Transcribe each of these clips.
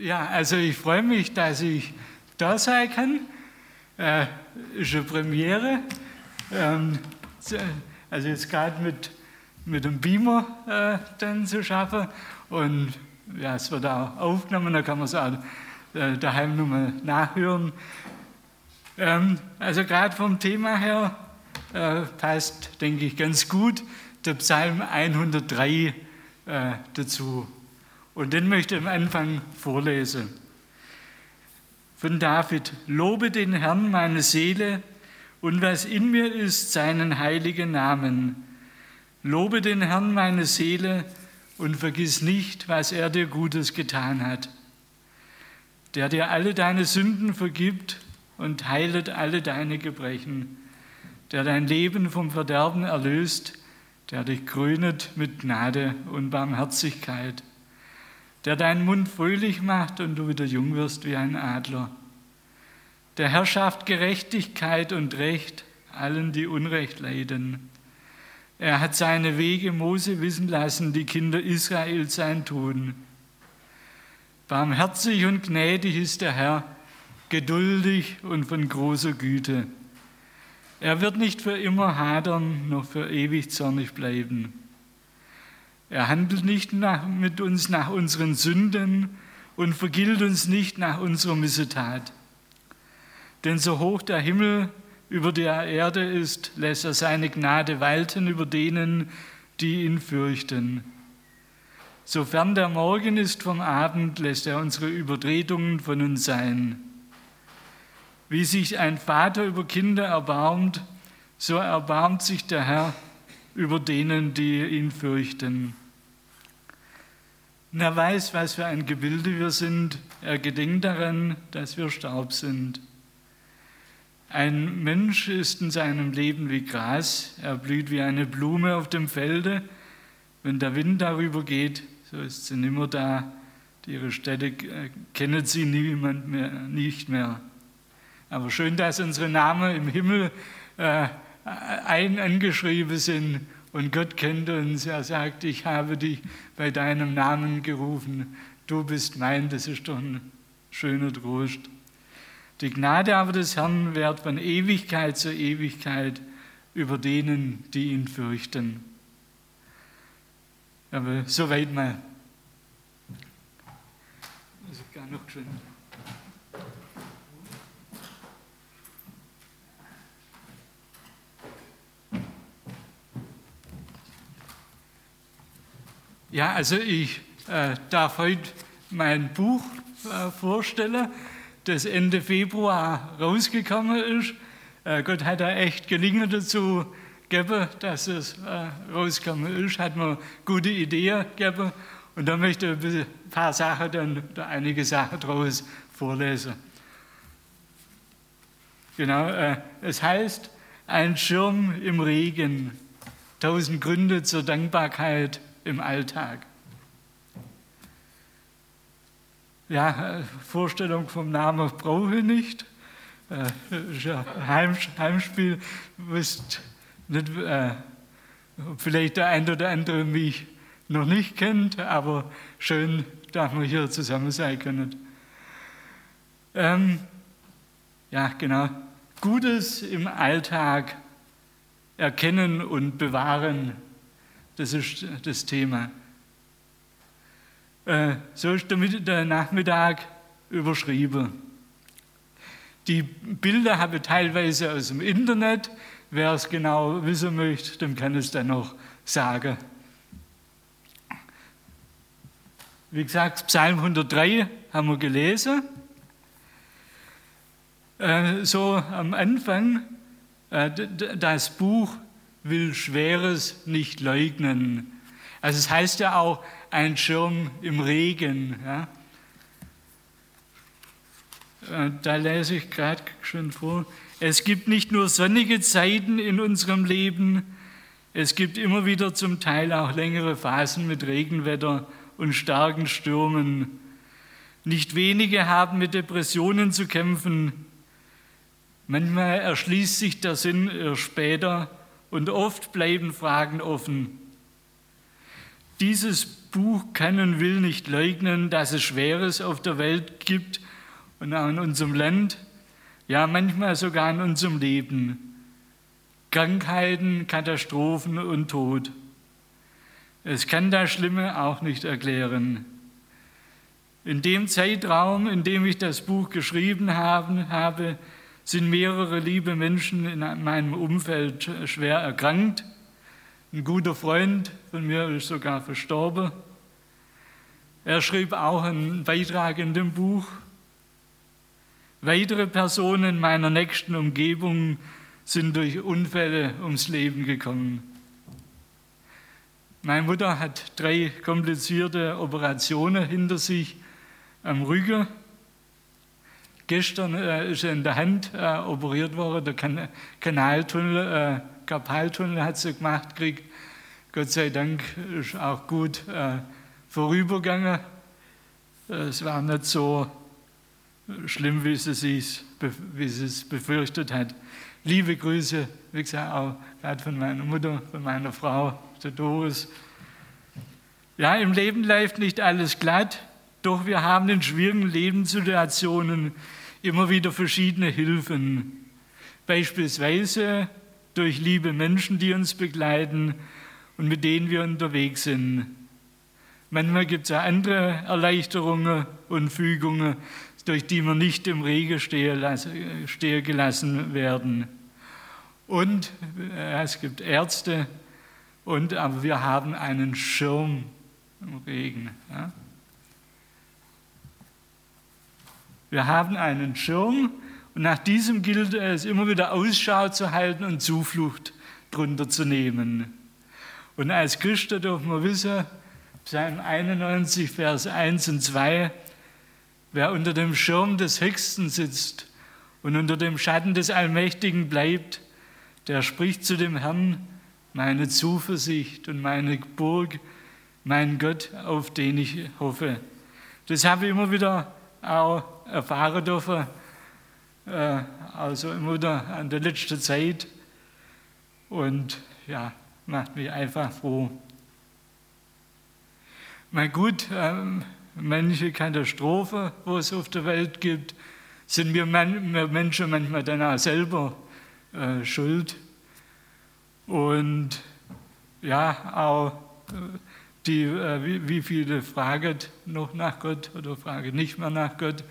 Ja, also ich freue mich, dass ich da sein kann. Äh, ist eine Premiere. Ähm, also jetzt gerade mit, mit dem Beamer äh, dann zu schaffen. Und ja, es wird auch aufgenommen, da kann man es auch äh, daheim nochmal nachhören. Ähm, also gerade vom Thema her äh, passt, denke ich, ganz gut der Psalm 103 äh, dazu. Und den möchte ich am Anfang vorlesen. Von David, lobe den Herrn meine Seele und was in mir ist, seinen heiligen Namen. Lobe den Herrn meine Seele und vergiss nicht, was er dir Gutes getan hat. Der dir alle deine Sünden vergibt und heilet alle deine Gebrechen. Der dein Leben vom Verderben erlöst, der dich krönet mit Gnade und Barmherzigkeit der deinen Mund fröhlich macht und du wieder jung wirst wie ein Adler. Der Herr schafft Gerechtigkeit und Recht allen, die Unrecht leiden. Er hat seine Wege Mose wissen lassen, die Kinder Israels sein Tun. Barmherzig und gnädig ist der Herr, geduldig und von großer Güte. Er wird nicht für immer hadern, noch für ewig zornig bleiben. Er handelt nicht nach, mit uns nach unseren Sünden und vergilt uns nicht nach unserer Missetat. Denn so hoch der Himmel über der Erde ist, lässt er seine Gnade walten über denen, die ihn fürchten. Sofern der Morgen ist vom Abend, lässt er unsere Übertretungen von uns sein. Wie sich ein Vater über Kinder erbarmt, so erbarmt sich der Herr über denen, die ihn fürchten. Und er weiß, was für ein Gebilde wir sind. Er gedenkt daran, dass wir Staub sind. Ein Mensch ist in seinem Leben wie Gras. Er blüht wie eine Blume auf dem Felde. Wenn der Wind darüber geht, so ist sie nimmer da. Ihre Städte kennt sie niemand mehr, nicht mehr. Aber schön, dass unsere Namen im Himmel äh, ein angeschrieben sind und Gott kennt uns. Er sagt, ich habe dich bei deinem Namen gerufen. Du bist mein. Das ist doch ein schöner Trost. Die Gnade aber des Herrn währt von Ewigkeit zu Ewigkeit über denen, die ihn fürchten. Aber soweit mal. Also gar noch schön. Ja, also ich äh, darf heute mein Buch äh, vorstellen, das Ende Februar rausgekommen ist. Äh, Gott hat da echt gelingen dazu gegeben, dass es äh, rausgekommen ist, hat mir gute Ideen gegeben und da möchte ich ein paar Sachen, dann da einige Sachen daraus vorlesen. Genau, äh, es heißt, ein Schirm im Regen, tausend Gründe zur Dankbarkeit im Alltag. Ja, Vorstellung vom Namen brauche ich nicht. Äh, Heim, Heimspiel, wisst nicht, äh, vielleicht der ein oder andere mich noch nicht kennt, aber schön, dass wir hier zusammen sein können. Ähm, ja, genau. Gutes im Alltag erkennen und bewahren das ist das Thema. Äh, so ist der Nachmittag überschrieben. Die Bilder habe ich teilweise aus dem Internet. Wer es genau wissen möchte, dem kann es dann noch sagen. Wie gesagt, Psalm 103 haben wir gelesen. Äh, so am Anfang, äh, das Buch will Schweres nicht leugnen. Also es heißt ja auch ein Schirm im Regen. Ja. Äh, da lese ich gerade schon vor. Es gibt nicht nur sonnige Zeiten in unserem Leben, es gibt immer wieder zum Teil auch längere Phasen mit Regenwetter und starken Stürmen. Nicht wenige haben mit Depressionen zu kämpfen. Manchmal erschließt sich der Sinn erst später und oft bleiben Fragen offen. Dieses Buch kann und will nicht leugnen, dass es Schweres auf der Welt gibt und auch in unserem Land, ja manchmal sogar in unserem Leben. Krankheiten, Katastrophen und Tod. Es kann das Schlimme auch nicht erklären. In dem Zeitraum, in dem ich das Buch geschrieben habe, sind mehrere liebe Menschen in meinem Umfeld schwer erkrankt. Ein guter Freund von mir ist sogar verstorben. Er schrieb auch einen Beitrag in dem Buch. Weitere Personen meiner nächsten Umgebung sind durch Unfälle ums Leben gekommen. Meine Mutter hat drei komplizierte Operationen hinter sich am Rücken. Gestern äh, ist er in der Hand äh, operiert worden, der kan Kanaltunnel, äh, Karpaltunnel hat sie gemacht gekriegt. Gott sei Dank ist auch gut äh, vorübergegangen. Es war nicht so schlimm, wie sie, sich, wie sie es befürchtet hat. Liebe Grüße, wie gesagt, auch gerade von meiner Mutter, von meiner Frau, der Doris. Ja, im Leben läuft nicht alles glatt. Doch wir haben in schwierigen Lebenssituationen immer wieder verschiedene Hilfen. Beispielsweise durch liebe Menschen, die uns begleiten und mit denen wir unterwegs sind. Manchmal gibt es auch andere Erleichterungen und Fügungen, durch die wir nicht im Regen stehen gelassen werden. Und äh, es gibt Ärzte, und, aber wir haben einen Schirm im Regen. Ja? Wir haben einen Schirm und nach diesem gilt es immer wieder Ausschau zu halten und Zuflucht drunter zu nehmen. Und als Christen dürfen wir wissen, Psalm 91, Vers 1 und 2, wer unter dem Schirm des Höchsten sitzt und unter dem Schatten des Allmächtigen bleibt, der spricht zu dem Herrn, meine Zuversicht und meine Burg, mein Gott, auf den ich hoffe. Das habe ich immer wieder auch erfahren dürfen, äh, also immer wieder an der letzten Zeit. Und ja, macht mich einfach froh. Mal gut, ähm, manche Katastrophen, wo es auf der Welt gibt, sind wir, man, Menschen manchmal dann auch selber äh, schuld. Und ja, auch äh, die, äh, wie, wie viele fragen noch nach Gott oder fragen nicht mehr nach Gott.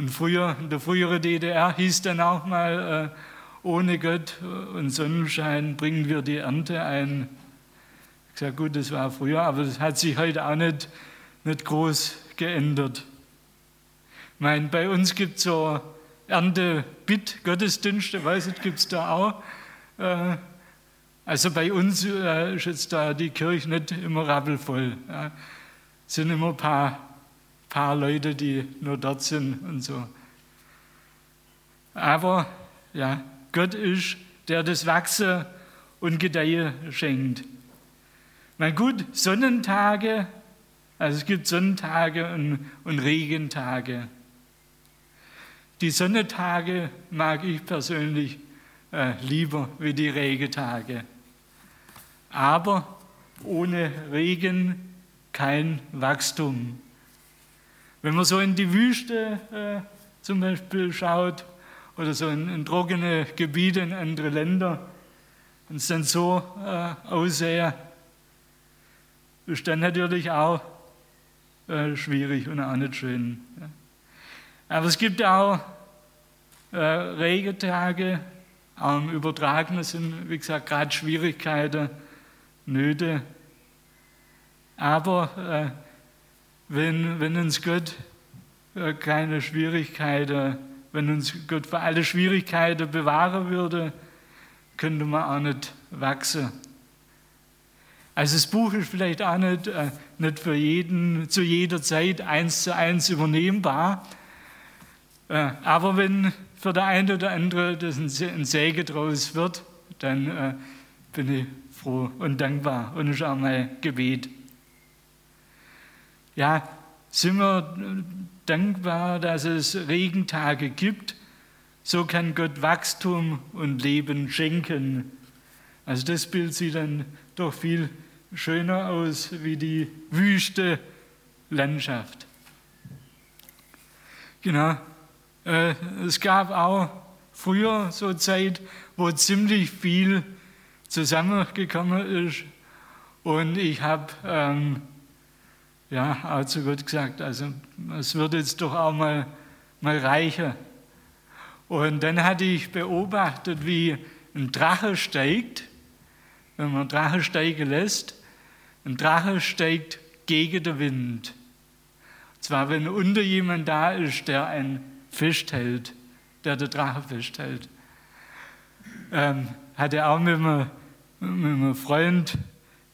Und früher, in der früheren DDR hieß dann auch mal, äh, ohne Gott und Sonnenschein bringen wir die Ernte ein. Ich sage, gut, das war früher, aber das hat sich heute auch nicht, nicht groß geändert. Ich meine, bei uns gibt es so Ernte-Bitt-Gottesdienste, weiß ich, gibt es da auch. Äh, also bei uns äh, ist jetzt da die Kirche nicht immer rappelvoll. Es sind immer ein paar paar Leute, die nur dort sind und so. Aber ja, Gott ist, der das Wachsen und Gedeihe schenkt. Na gut, Sonnentage, also es gibt Sonnentage und, und Regentage. Die Sonnentage mag ich persönlich äh, lieber wie die Regentage. Aber ohne Regen kein Wachstum. Wenn man so in die Wüste äh, zum Beispiel schaut oder so in, in, trockene Gebiete in andere Länder und es dann so äh, aussehe, ist dann natürlich auch äh, schwierig und auch nicht schön. Ja. Aber es gibt auch äh, Regentage, auch im Übertragenen sind, wie gesagt, gerade Schwierigkeiten, Nöte. Aber äh, wenn, wenn uns Gott äh, keine Schwierigkeiten, wenn uns Gott vor alle Schwierigkeiten bewahren würde, könnte man auch nicht wachsen. Also das Buch ist vielleicht auch nicht, äh, nicht für jeden zu jeder Zeit eins zu eins übernehmbar. Äh, aber wenn für der eine oder andere das ein Säge draus wird, dann bin ich froh und dankbar und ist auch mein Gebet ja, sind wir dankbar, dass es Regentage gibt. So kann Gott Wachstum und Leben schenken. Also das Bild sieht dann doch viel schöner aus wie die wüste Landschaft. Genau. Äh, es gab auch früher so Zeit, wo ziemlich viel zusammengekommen ist. Und ich habe ähm, ja auch zu Gott gesagt, also es wird jetzt doch auch mal, mal reicher. Und dann hatte ich beobachtet, wie ein Drache steigt, wenn man Drache steigen lässt. Ein Drache steigt gegen den Wind. Und zwar, wenn unter jemand da ist, der einen festhält, der den Drache festhält. Ähm, hatte auch mit einem, mit einem Freund,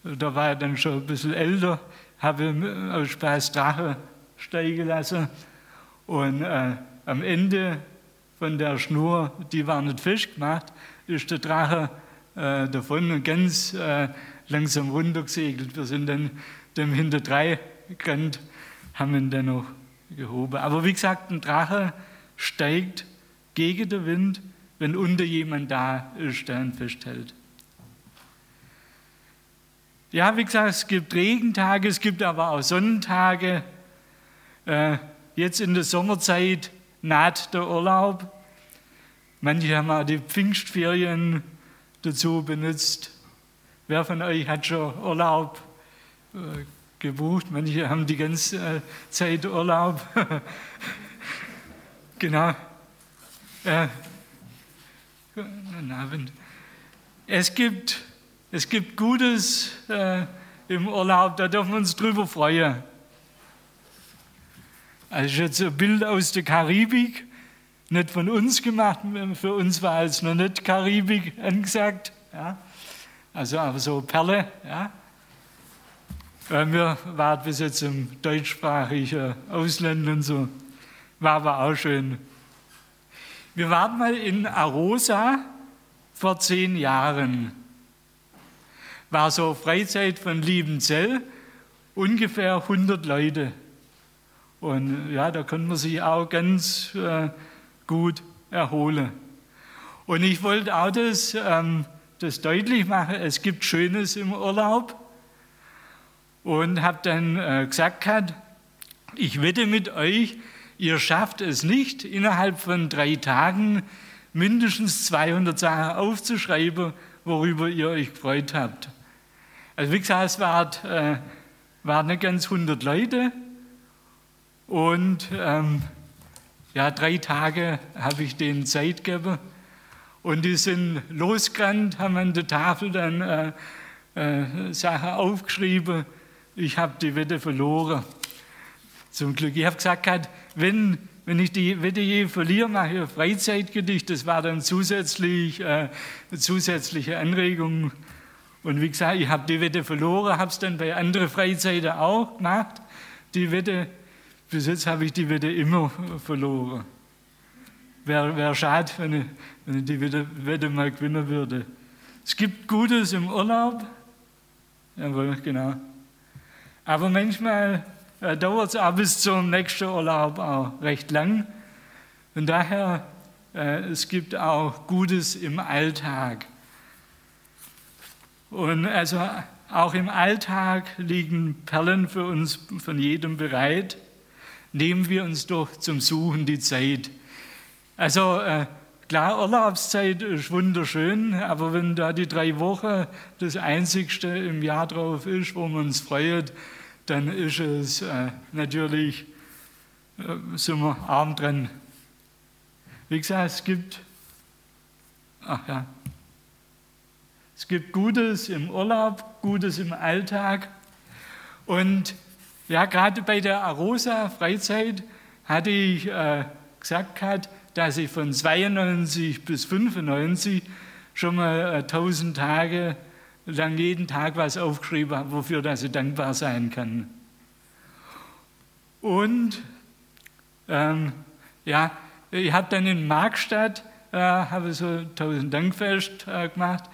da war er dann schon ein bisschen älter, habe aus Spaß Drache steigen lassen. Und äh, am Ende von der Schnur, die war nicht festgemacht, ist der Drache äh, davon und ganz äh, langsam runtergesegelt. Wir sind dann dem hinterdrei gerannt, haben ihn dann noch gehoben. Aber wie gesagt, ein Drache steigt gegen den Wind, wenn unter jemand da ist, der ihn festhält. Ja, wie gesagt, es gibt Regentage, es gibt aber auch Sonnentage. Äh, jetzt in der Sommerzeit naht der Urlaub. Manche haben auch die Pfingstferien dazu benutzt. Wer von euch hat schon Urlaub äh, gebucht? Manche haben die ganze äh, Zeit Urlaub. genau. Guten Abend. Es gibt, es gibt Gutes äh, im Urlaub, da dürfen wir uns drüber freuen. Also jetzt ein Bild aus der Karibik, nicht von uns gemacht, für uns war es noch nicht Karibik angesagt. Ja. Also aber so Perle. Ja. Wir waren bis jetzt im deutschsprachigen Ausland und so. War aber auch schön. Wir waren mal in Arosa vor zehn Jahren. War so Freizeit von Liebenzell, ungefähr 100 Leute. Und ja, da konnte man sich auch ganz äh, gut erholen. Und ich wollte auch das, ähm, das deutlich machen, es gibt Schönes im Urlaub. Und habe dann äh, gesagt, ich wette mit euch, Ihr schafft es nicht, innerhalb von drei Tagen mindestens 200 Sachen aufzuschreiben, worüber ihr euch gefreut habt. Also wie gesagt, es waren, äh, waren nicht ganz 100 Leute und ähm, ja, drei Tage habe ich denen Zeit gegeben und die sind losgerannt, haben an der Tafel dann äh, äh, Sachen aufgeschrieben. Ich habe die Wette verloren. Zum Glück. Ich habe gesagt, wenn, wenn ich die Wette je verliere, mache ich ein Freizeitgedicht. Das war dann zusätzlich, äh, zusätzliche Anregung. Und wie gesagt, ich habe die Wette verloren, habe es dann bei anderen Freizeiten auch gemacht. Die Wette, bis jetzt habe ich die Wette immer verloren. Wäre wär schade, wenn ich, wenn ich die Wette, Wette mal gewinnen würde. Es gibt Gutes im Urlaub. Jawohl, genau. Aber manchmal äh, dauert es auch bis zum nächsten Urlaub auch recht lang. Und daher, äh, es gibt auch Gutes im Alltag. Und also auch im Alltag liegen Perlen für uns von jedem bereit. Nehmen wir uns doch zum Suchen die Zeit. Also äh, klar, Urlaubszeit ist wunderschön, aber wenn da die drei Wochen das Einzigste im Jahr drauf ist, wo man uns freut, dann ist es äh, natürlich, äh, sind wir arm dran. Wie gesagt, es gibt, ach ja, es gibt Gutes im Urlaub, Gutes im Alltag. Und ja, gerade bei der Arosa Freizeit hatte ich äh, gesagt, dass ich von 92 bis 95 schon mal 1000 äh, Tage lang jeden Tag was aufgeschrieben habe, wofür dass ich dankbar sein kann. Und ähm, ja, ich habe dann in Markstadt äh, habe so tausend Dankfest äh, gemacht.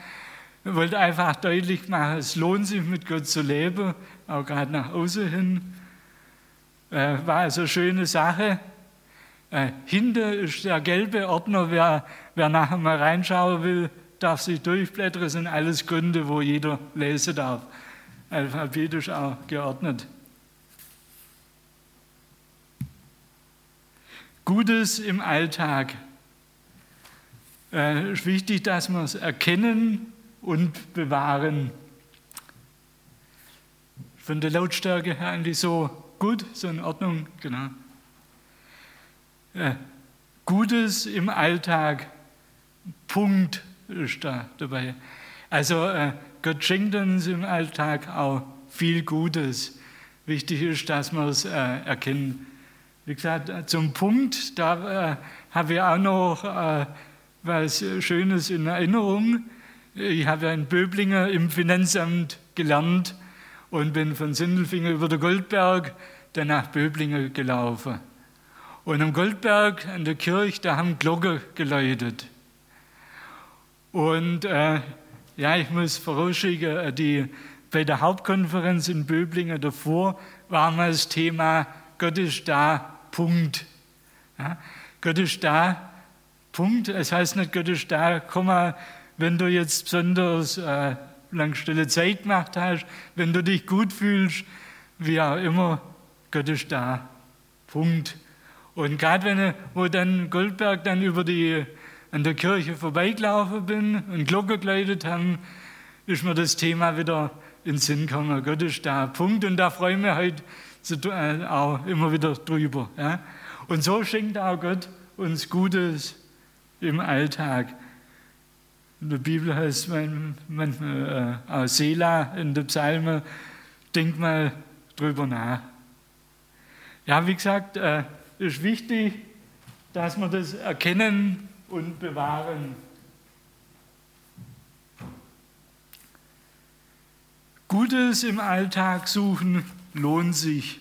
Ich wollte einfach deutlich machen, es lohnt sich mit Gott zu leben, auch gerade nach außen hin. Äh, war also eine schöne Sache. Äh, hinter ist der gelbe Ordner, wer, wer nachher mal reinschauen will, darf sich durchblättern, das sind alles Gründe, wo jeder lesen darf. alphabetisch auch geordnet. Gutes im Alltag. Es ist wichtig, dass wir es erkennen und bewahren. Von der Lautstärke her eigentlich so gut, so in Ordnung, genau. Gutes im Alltag, Punkt ist da dabei. Also äh, Gott schenkt uns im Alltag auch viel Gutes. Wichtig ist, dass wir es äh, erkennen. Wie gesagt, äh, zum Punkt, da äh, habe ich auch noch äh, was Schönes in Erinnerung. Ich habe ja in Böblinger im Finanzamt gelernt und bin von Sindelfinger über den Goldberg dann nach Böblinger gelaufen. Und am Goldberg an der Kirche, da haben Glocke geläutet. Und äh, ja, ich muss vorausschicken, äh, die, bei der Hauptkonferenz in Böblingen davor war mal das Thema Gott ist da, Punkt. Ja, Gott ist da, Punkt. Es heißt nicht Gott ist da, Komma, wenn du jetzt besonders äh, lang stille Zeit gemacht hast, wenn du dich gut fühlst, wie auch immer, Gott ist da, Punkt. Und gerade wenn, wo dann Goldberg dann über die an der Kirche vorbeigelaufen bin und Glocke geläutet haben, ist mir das Thema wieder in den Sinn gekommen. Gott ist da, Punkt. Und da freue ich mich heute äh, auch immer wieder drüber. Ja? Und so schenkt auch Gott uns Gutes im Alltag. In der Bibel heißt man manchmal äh, auch Sela in der Psalme, denk mal drüber nach. Ja, wie gesagt, äh, ist wichtig, dass wir das erkennen und bewahren. Gutes im Alltag suchen lohnt sich.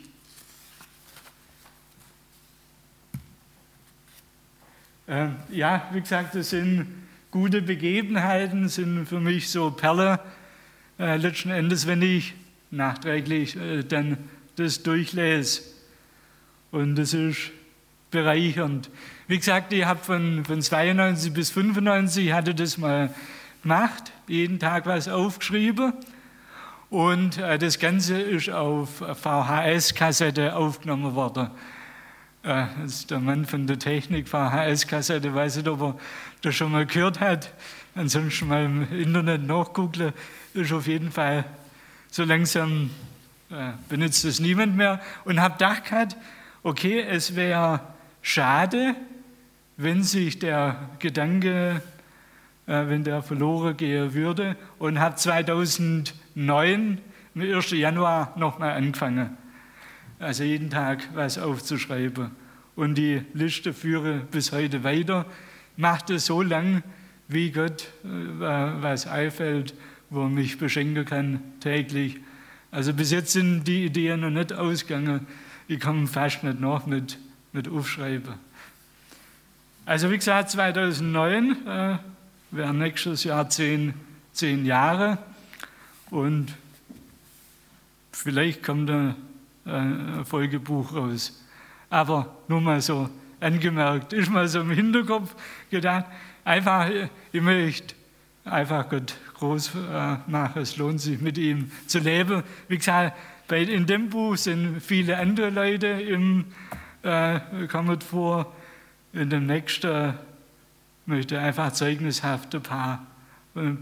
Äh, ja, wie gesagt, das sind gute Begebenheiten, sind für mich so Perle. Äh, letzten Endes, wenn ich nachträglich äh, dann das durchlese. Und das ist bereichernd. Wie gesagt, ich habe von, von 92 bis 95 hatte das mal gemacht, jeden Tag was aufgeschrieben. Und äh, das Ganze ist auf VHS-Kassette aufgenommen worden. Äh, das ist der Mann von der Technik, VHS-Kassette, weiß nicht, ob er das schon mal gehört hat. Ansonsten mal im Internet nachgucken, ist auf jeden Fall so langsam äh, benutzt das niemand mehr. Und habe gedacht, okay, es wäre schade, wenn sich der Gedanke, äh, wenn der verloren gehen würde und habe 2009, am 1. Januar, nochmal angefangen. Also jeden Tag was aufzuschreiben. Und die Liste führe bis heute weiter. Macht es so lang, wie Gott äh, was einfällt, wo er mich beschenken kann täglich. Also bis jetzt sind die Ideen noch nicht ausgegangen. Ich komme fast nicht nach mit, mit Aufschreiben. Also wie gesagt, 2009 äh, wäre nächstes Jahr zehn, zehn Jahre und vielleicht kommt ein, ein Folgebuch raus. Aber nur mal so angemerkt, ist mal so im Hinterkopf gedacht, einfach, ich möchte einfach Gott groß äh, machen, es lohnt sich mit ihm zu leben. Wie gesagt, bei, in dem Buch sind viele andere Leute im, äh, kommen vor, in dem nächsten möchte einfach zeugnishaft ein paar,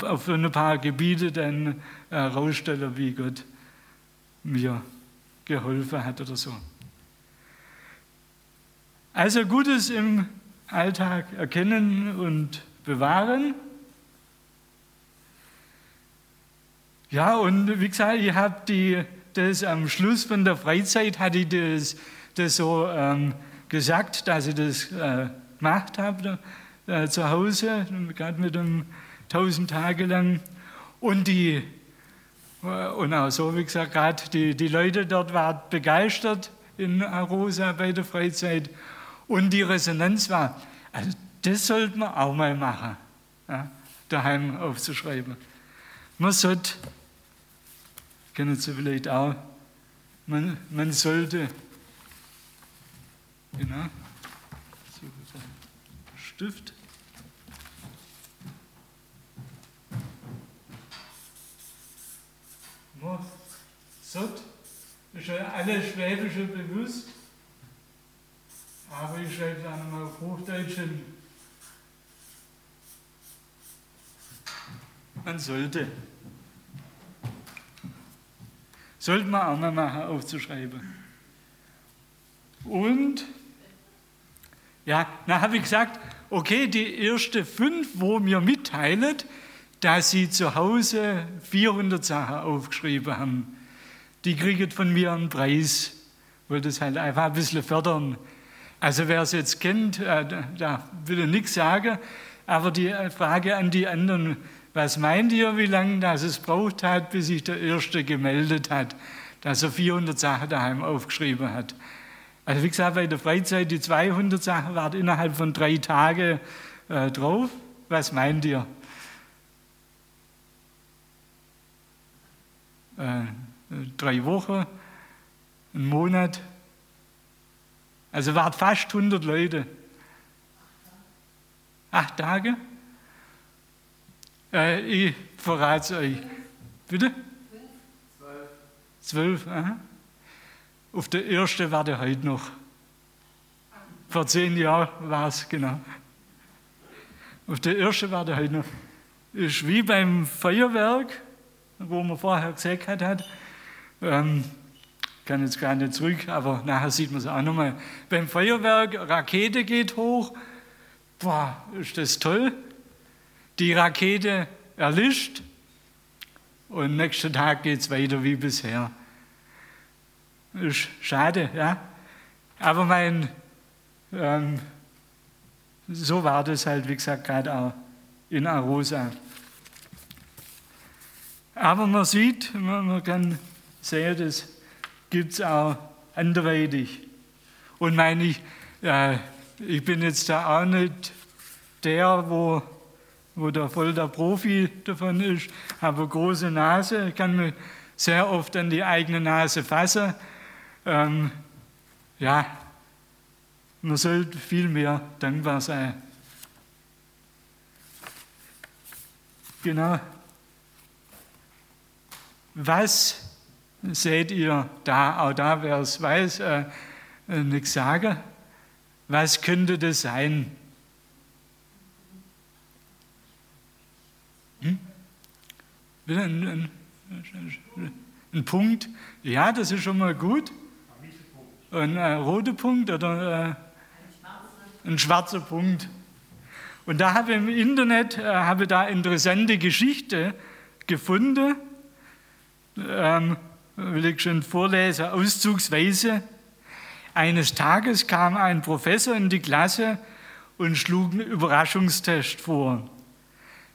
auf ein paar Gebiete dann herausstellen, wie Gott mir geholfen hat oder so. Also Gutes im Alltag erkennen und bewahren. Ja, und wie gesagt, ich habe die, das am Schluss von der Freizeit hatte ich das, das so ähm, gesagt, dass ich das äh, gemacht habe äh, zu Hause, gerade mit einem tausend Tage lang. Und die und auch so, wie gesagt, gerade die, die Leute dort waren begeistert in Arosa bei der Freizeit. Und die Resonanz war, also das sollte man auch mal machen, ja, daheim aufzuschreiben. Man sollte, kennen Sie vielleicht auch, man, man sollte Genau. Stift. Sott ist ja alle Schwäbische bewusst, aber ich schreibe dann mal auf Hochdeutsch hin. Man sollte. Sollte man auch mal machen, aufzuschreiben. Und, ja, dann habe ich gesagt, okay, die ersten fünf, wo mir mitteilt, dass sie zu Hause 400 Sachen aufgeschrieben haben, die kriegen von mir einen Preis. Ich das halt einfach ein bisschen fördern. Also wer es jetzt kennt, äh, da will ich nichts sagen, aber die Frage an die anderen, was meint ihr, wie lange das es braucht hat, bis sich der Erste gemeldet hat, dass er 400 Sachen daheim aufgeschrieben hat? Also wie gesagt, bei der Freizeit, die 200 Sachen waren innerhalb von drei Tagen äh, drauf. Was meint ihr? Äh, drei Wochen, einen Monat. Also waren fast 100 Leute. Acht Tage? Äh, ich verrate es euch. Bitte? Zwölf. Zwölf, aha. Auf der ersten warte heute noch. Vor zehn Jahren war es, genau. Auf der ersten warte heute noch. Ist wie beim Feuerwerk, wo man vorher gesagt hat. Ähm, kann jetzt gar nicht zurück, aber nachher sieht man es auch nochmal. Beim Feuerwerk, Rakete geht hoch. Boah, ist das toll. Die Rakete erlischt und nächsten Tag geht es weiter wie bisher. Ist schade, ja. Aber mein, ähm, so war das halt, wie gesagt, gerade auch in Arosa. Aber man sieht, man kann sehen, das gibt es auch anderweitig. Und meine ich, ja, ich bin jetzt da auch nicht der, wo, wo der voll der Profi davon ist, habe eine große Nase, kann mich sehr oft an die eigene Nase fassen ähm, ja, man sollte viel mehr dankbar sein. Genau. Was seht ihr da? Auch da, wer es weiß, äh, äh nichts sagen. Was könnte das sein? Hm? Ein, ein, ein, Punkt? Ja, das ist schon mal gut ein äh, roter Punkt oder äh, ein schwarzer Punkt. Und da habe ich im Internet äh, habe da interessante Geschichte gefunden. Ähm, will ich schon vorlesen, auszugsweise. Eines Tages kam ein Professor in die Klasse und schlug einen Überraschungstest vor.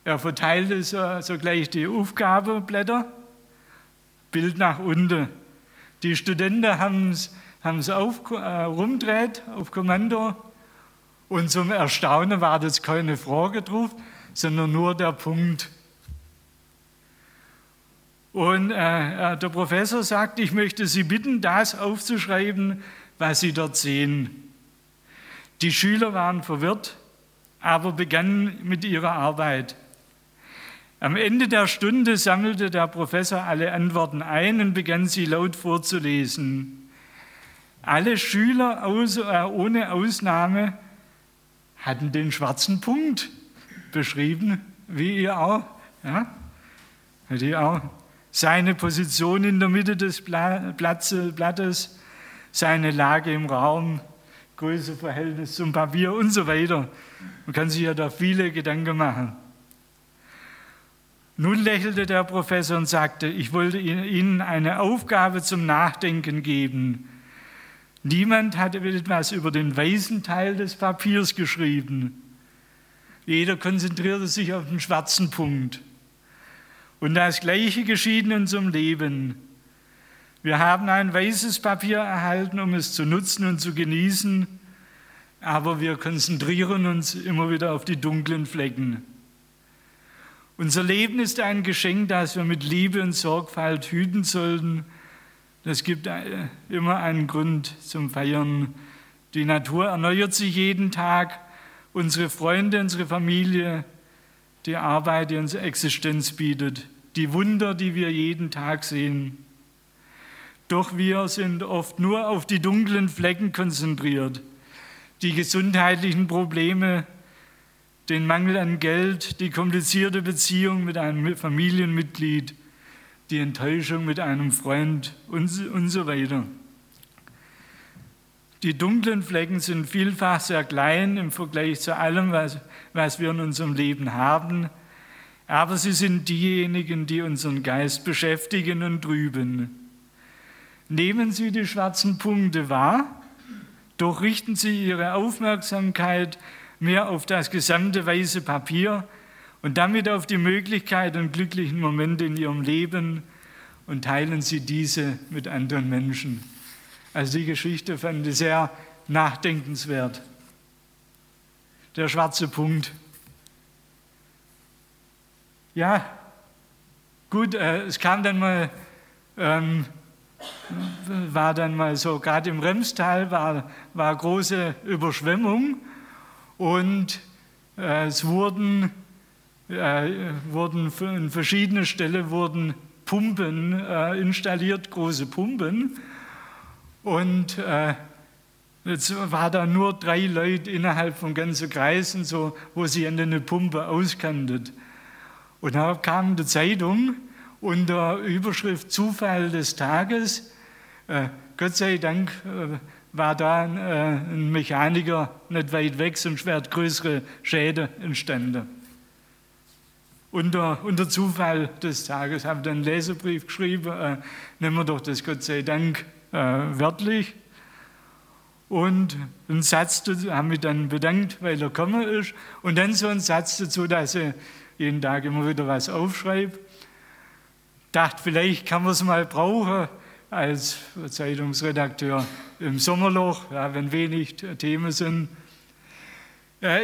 Er verteilte so, sogleich die Aufgabeblätter, Bild nach unten. Die Studenten haben es auf, äh, rumdreht auf Kommando und zum Erstaunen war das keine Frage drauf, sondern nur der Punkt. Und äh, äh, der Professor sagt, ich möchte Sie bitten, das aufzuschreiben, was Sie dort sehen. Die Schüler waren verwirrt, aber begannen mit ihrer Arbeit. Am Ende der Stunde sammelte der Professor alle Antworten ein und begann sie laut vorzulesen. Alle Schüler äh, ohne Ausnahme hatten den schwarzen Punkt beschrieben, wie ihr auch. Ja? Die auch. Seine Position in der Mitte des Blattes, seine Lage im Raum, Größeverhältnis zum Papier und so weiter. Man kann sich ja da viele Gedanken machen. Nun lächelte der Professor und sagte, ich wollte Ihnen eine Aufgabe zum Nachdenken geben. Niemand hatte etwas über den weißen Teil des Papiers geschrieben. Jeder konzentrierte sich auf den schwarzen Punkt. Und das Gleiche geschieht in unserem Leben. Wir haben ein weißes Papier erhalten, um es zu nutzen und zu genießen, aber wir konzentrieren uns immer wieder auf die dunklen Flecken. Unser Leben ist ein Geschenk, das wir mit Liebe und Sorgfalt hüten sollten es gibt äh, immer einen Grund zum Feiern. Die Natur erneuert sich jeden Tag. Unsere Freunde, unsere Familie, die Arbeit, die unsere Existenz bietet, die Wunder, die wir jeden Tag sehen. Doch wir sind oft nur auf die dunklen Flecken konzentriert. Die gesundheitlichen Probleme, den Mangel an Geld, die komplizierte Beziehung mit einem Familienmitglied, die Enttäuschung mit einem Freund und, und so weiter. Die dunklen Flecken sind vielfach sehr klein im Vergleich zu allem, was, was wir in unserem Leben haben, aber sie sind diejenigen, die unseren Geist beschäftigen und trüben. Nehmen Sie die schwarzen Punkte wahr, doch richten Sie Ihre Aufmerksamkeit mehr auf das gesamte weiße Papier und damit auf die Möglichkeit und glücklichen Momente in Ihrem Leben und teilen Sie diese mit anderen Menschen. Also die Geschichte fand ich sehr nachdenkenswert. Der schwarze Punkt. Ja, gut, äh, es kam dann mal ähm, war dann mal so, gerade im Remstal war, war große Überschwemmung und äh, es wurden, äh, wurden an verschiedenen Stellen wurden Pumpen äh, installiert, große Pumpen. Und äh, jetzt war da nur drei Leute innerhalb von ganzen Kreisen, so, wo sie an der Pumpe auskannten. Und da kam der Zeitung, unter Überschrift Zufall des Tages. Äh, Gott sei Dank äh, war da ein, äh, ein, Mechaniker nicht weit weg, sonst wären größere Schäden entstanden. Unter, unter Zufall des Tages habe ich dann einen Leserbrief geschrieben, äh, nehmen wir doch das Gott sei Dank äh, wörtlich. Und einen Satz dazu, haben mich dann bedankt, weil er gekommen ist. Und dann so ein Satz dazu, dass ich jeden Tag immer wieder was aufschreibe dachte, vielleicht kann man es mal brauchen als Zeitungsredakteur im Sommerloch, ja, wenn wenig Themen sind.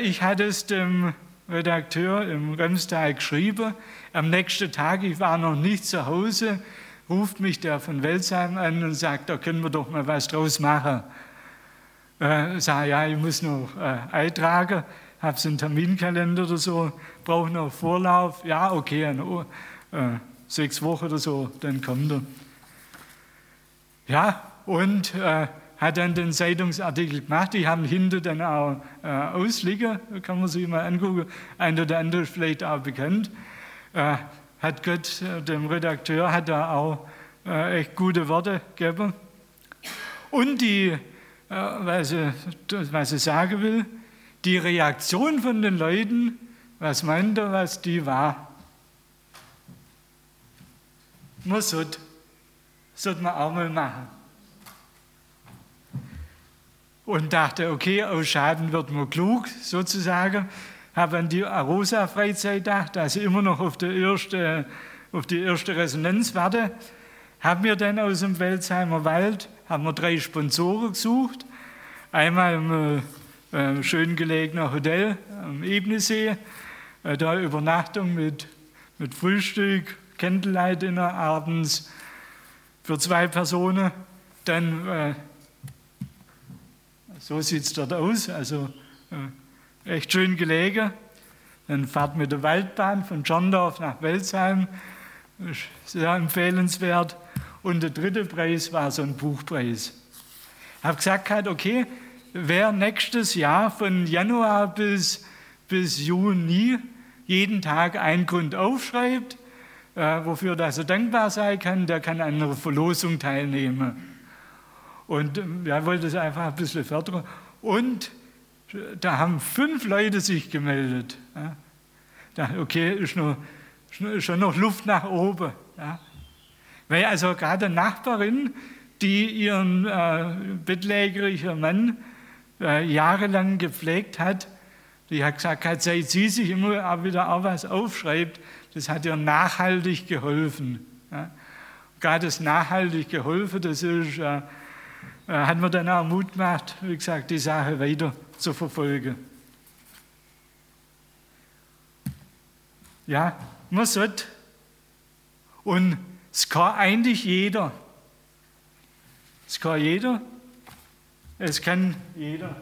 Ich hatte es dem Redakteur im Remstal geschrieben. Am nächsten Tag, ich war noch nicht zu Hause, ruft mich der von Welsheim an und sagt, da können wir doch mal was draus machen. Äh, sag, ja, ich muss noch äh, eintragen, habe so einen Terminkalender oder so, brauche noch Vorlauf. Ja, okay, äh, sechs Wochen oder so, dann kommt er. Ja, und äh, hat dann den Zeitungsartikel gemacht. Die haben hinter dann auch äh, Ausleger, kann man sich mal angucken. Einer oder andere vielleicht auch bekannt. Äh, hat Gott, äh, dem Redakteur, hat er auch äh, echt gute Worte gegeben. Und die, äh, was, ich, was ich sagen will, die Reaktion von den Leuten, was meint er, was die war? muss das, sollte man auch mal machen. Und dachte, okay, aus Schaden wird man klug, sozusagen. Habe an die Arosa-Freizeit gedacht, also immer noch auf, der erste, auf die erste Resonanz warte. Haben wir dann aus dem Welsheimer Wald haben wir drei Sponsoren gesucht. Einmal im äh, schön gelegenen Hotel am Ebnesee, äh, da Übernachtung mit, mit Frühstück, Candlelight-Dinner abends für zwei Personen. Dann, äh, so sieht es dort aus, also echt schön gelegen. Dann fahrt mit der Waldbahn von Schorndorf nach Welsheim, sehr empfehlenswert. Und der dritte Preis war so ein Buchpreis. Ich habe gesagt, okay, wer nächstes Jahr von Januar bis, bis Juni jeden Tag einen Grund aufschreibt, äh, wofür das so dankbar sein kann, der kann an einer Verlosung teilnehmen. Und ähm, er wollte es einfach ein bisschen fördern. Und da haben fünf Leute sich gemeldet. Ja. Da, okay, ist, noch, ist schon noch Luft nach oben. Ja. Weil also gerade eine Nachbarin, die ihren äh, bettlägerigen Mann äh, jahrelang gepflegt hat, die hat gesagt, seit sie sich immer wieder auch was aufschreibt, das hat ihr nachhaltig geholfen. Ja. Gerade das nachhaltig geholfen, das ist, äh, äh, hat mir dann auch Mut gemacht, wie gesagt, die Sache weiter zu verfolgen. Ja, man sollte. Und es kann eigentlich jeder. Es kann jeder. Es kann jeder.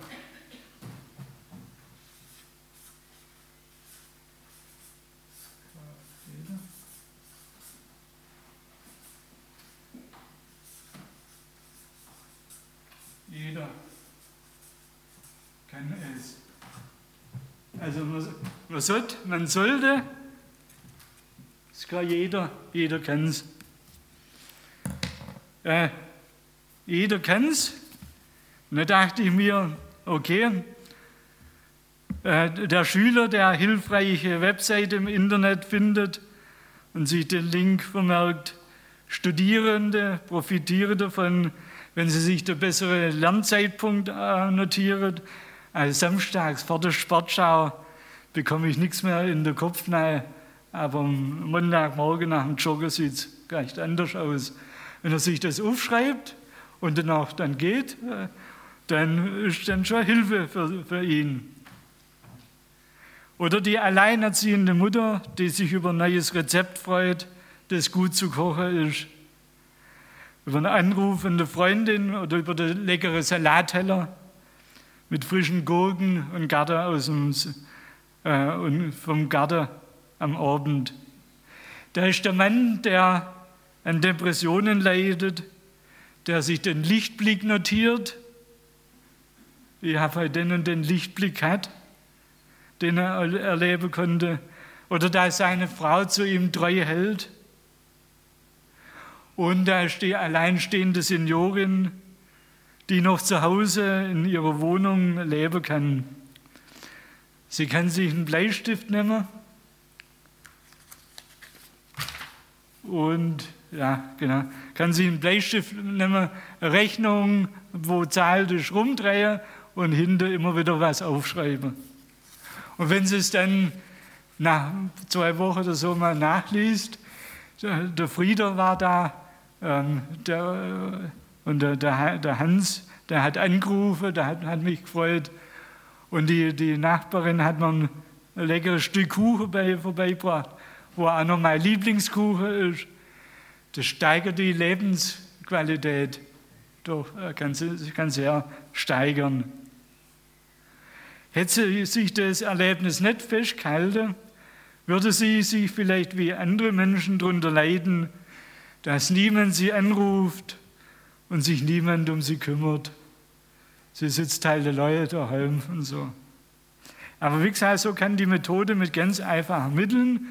Kann es. Also man, man, sollte, man sollte, das kann jeder, jeder kann es. Äh, jeder kann es. Und da dachte ich mir, okay, äh, der Schüler, der hilfreiche Webseite im Internet findet und sich den Link vermerkt, Studierende profitieren davon, wenn sie sich der bessere Lernzeitpunkt äh, notieren. Also samstags vor der Sportschau bekomme ich nichts mehr in den Kopf rein, aber am Montagmorgen nach dem Joggen sieht es recht anders aus. Wenn er sich das aufschreibt und danach dann geht, äh, dann ist dann schon Hilfe für, für ihn. Oder die alleinerziehende Mutter, die sich über ein neues Rezept freut, das gut zu kochen ist. Über einen Anruf von der Freundin oder über den leckeren Salatteller mit frischen Gurken und Garten aus dem, äh, und vom Garten am Abend. Da ist der Mann, der an Depressionen leidet, der sich den Lichtblick notiert. Ich habe heute den und den Lichtblick gehabt den er erleben konnte, oder da seine Frau zu ihm treu hält. Und da ist die alleinstehende Seniorin, die noch zu Hause in ihrer Wohnung leben kann. Sie kann sich einen Bleistift nehmen und ja, genau, kann sich einen Bleistift nehmen, eine Rechnung, wo zahlt ist, rumdrehen und hinter immer wieder was aufschreiben. Und wenn sie es dann nach zwei Wochen oder so mal nachliest, der Frieder war da ähm, der, und der, der, Hans, der hat angerufen, der hat, hat mich gefreut. Und die, die Nachbarin hat mir ein leckeres Stück Kuchen bei, vorbeigebracht, wo auch noch mein Lieblingskuchen ist. Das steigert die Lebensqualität. Doch, äh, kann, kann sehr steigern. Hätte sie sich das Erlebnis nicht festgehalten, würde sie sich vielleicht wie andere Menschen darunter leiden, dass niemand sie anruft und sich niemand um sie kümmert. Sie sitzt halt der Leute daheim und so. Aber wie gesagt, so kann die Methode mit ganz einfachen Mitteln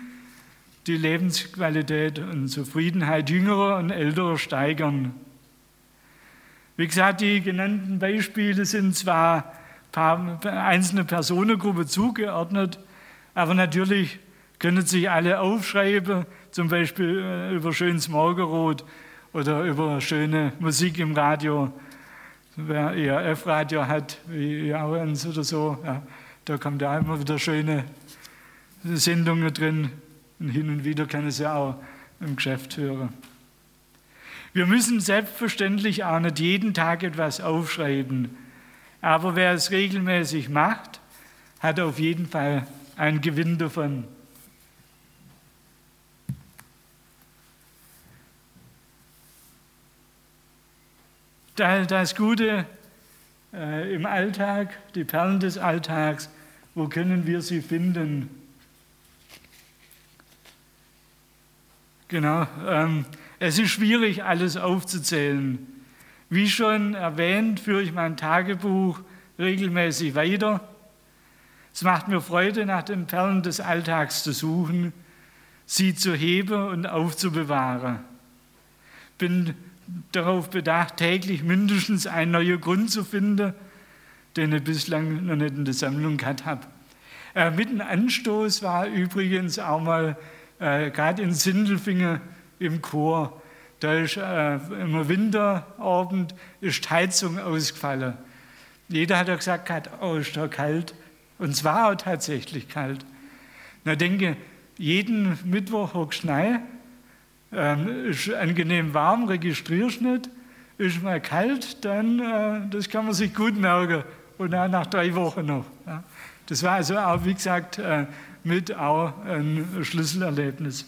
die Lebensqualität und Zufriedenheit jüngerer und älterer steigern. Wie gesagt, die genannten Beispiele sind zwar einzelne Personengruppen zugeordnet, aber natürlich können sich alle aufschreiben, zum Beispiel äh, über schönes Morgenrot oder über schöne Musik im Radio. Wer ERF-Radio hat, wie Jauens oder so, ja, da kommt ja immer wieder schöne Sendungen drin. Und hin und wieder kann es ja auch im Geschäft hören. Wir müssen selbstverständlich auch nicht jeden Tag etwas aufschreiben. Aber wer es regelmäßig macht, hat auf jeden Fall einen Gewinn davon. Das Gute äh, im Alltag, die Perlen des Alltags, wo können wir sie finden? Genau, ähm, es ist schwierig, alles aufzuzählen. Wie schon erwähnt, führe ich mein Tagebuch regelmäßig weiter. Es macht mir Freude, nach den Perlen des Alltags zu suchen, sie zu heben und aufzubewahren. Bin darauf bedacht, täglich mindestens einen neuen Grund zu finden, den ich bislang noch nicht in der Sammlung gehabt habe. Äh, mit einem Anstoß war übrigens auch mal äh, gerade in Sindelfingen im Chor da ist äh, im Winterabend ist Heizung ausgefallen. Jeder hat ja gesagt, oh, ist da kalt. Und es war auch tatsächlich kalt. Na denke, jeden Mittwoch hockst du ähm, ist angenehm warm, registrierst nicht, ist mal kalt, dann, äh, das kann man sich gut merken. Und dann nach drei Wochen noch. Ja. Das war also auch, wie gesagt, äh, mit auch ein Schlüsselerlebnis.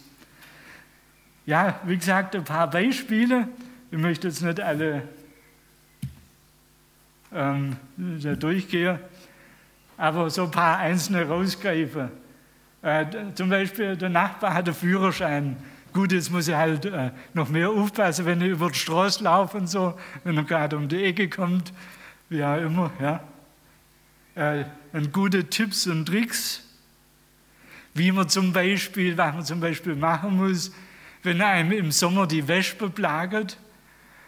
Ja, wie gesagt, ein paar Beispiele. Ich möchte jetzt nicht alle ähm, da durchgehen, aber so ein paar einzelne rausgreifen. Äh, zum Beispiel, der Nachbar hat einen Führerschein. Gut, jetzt muss ich halt äh, noch mehr aufpassen, wenn ich über die Straße laufe und so, wenn er gerade um die Ecke kommt, wie auch immer. Ja. äh, gute Tipps und Tricks, wie man zum Beispiel, was man zum Beispiel machen muss, wenn einem im Sommer die Wespe plagt.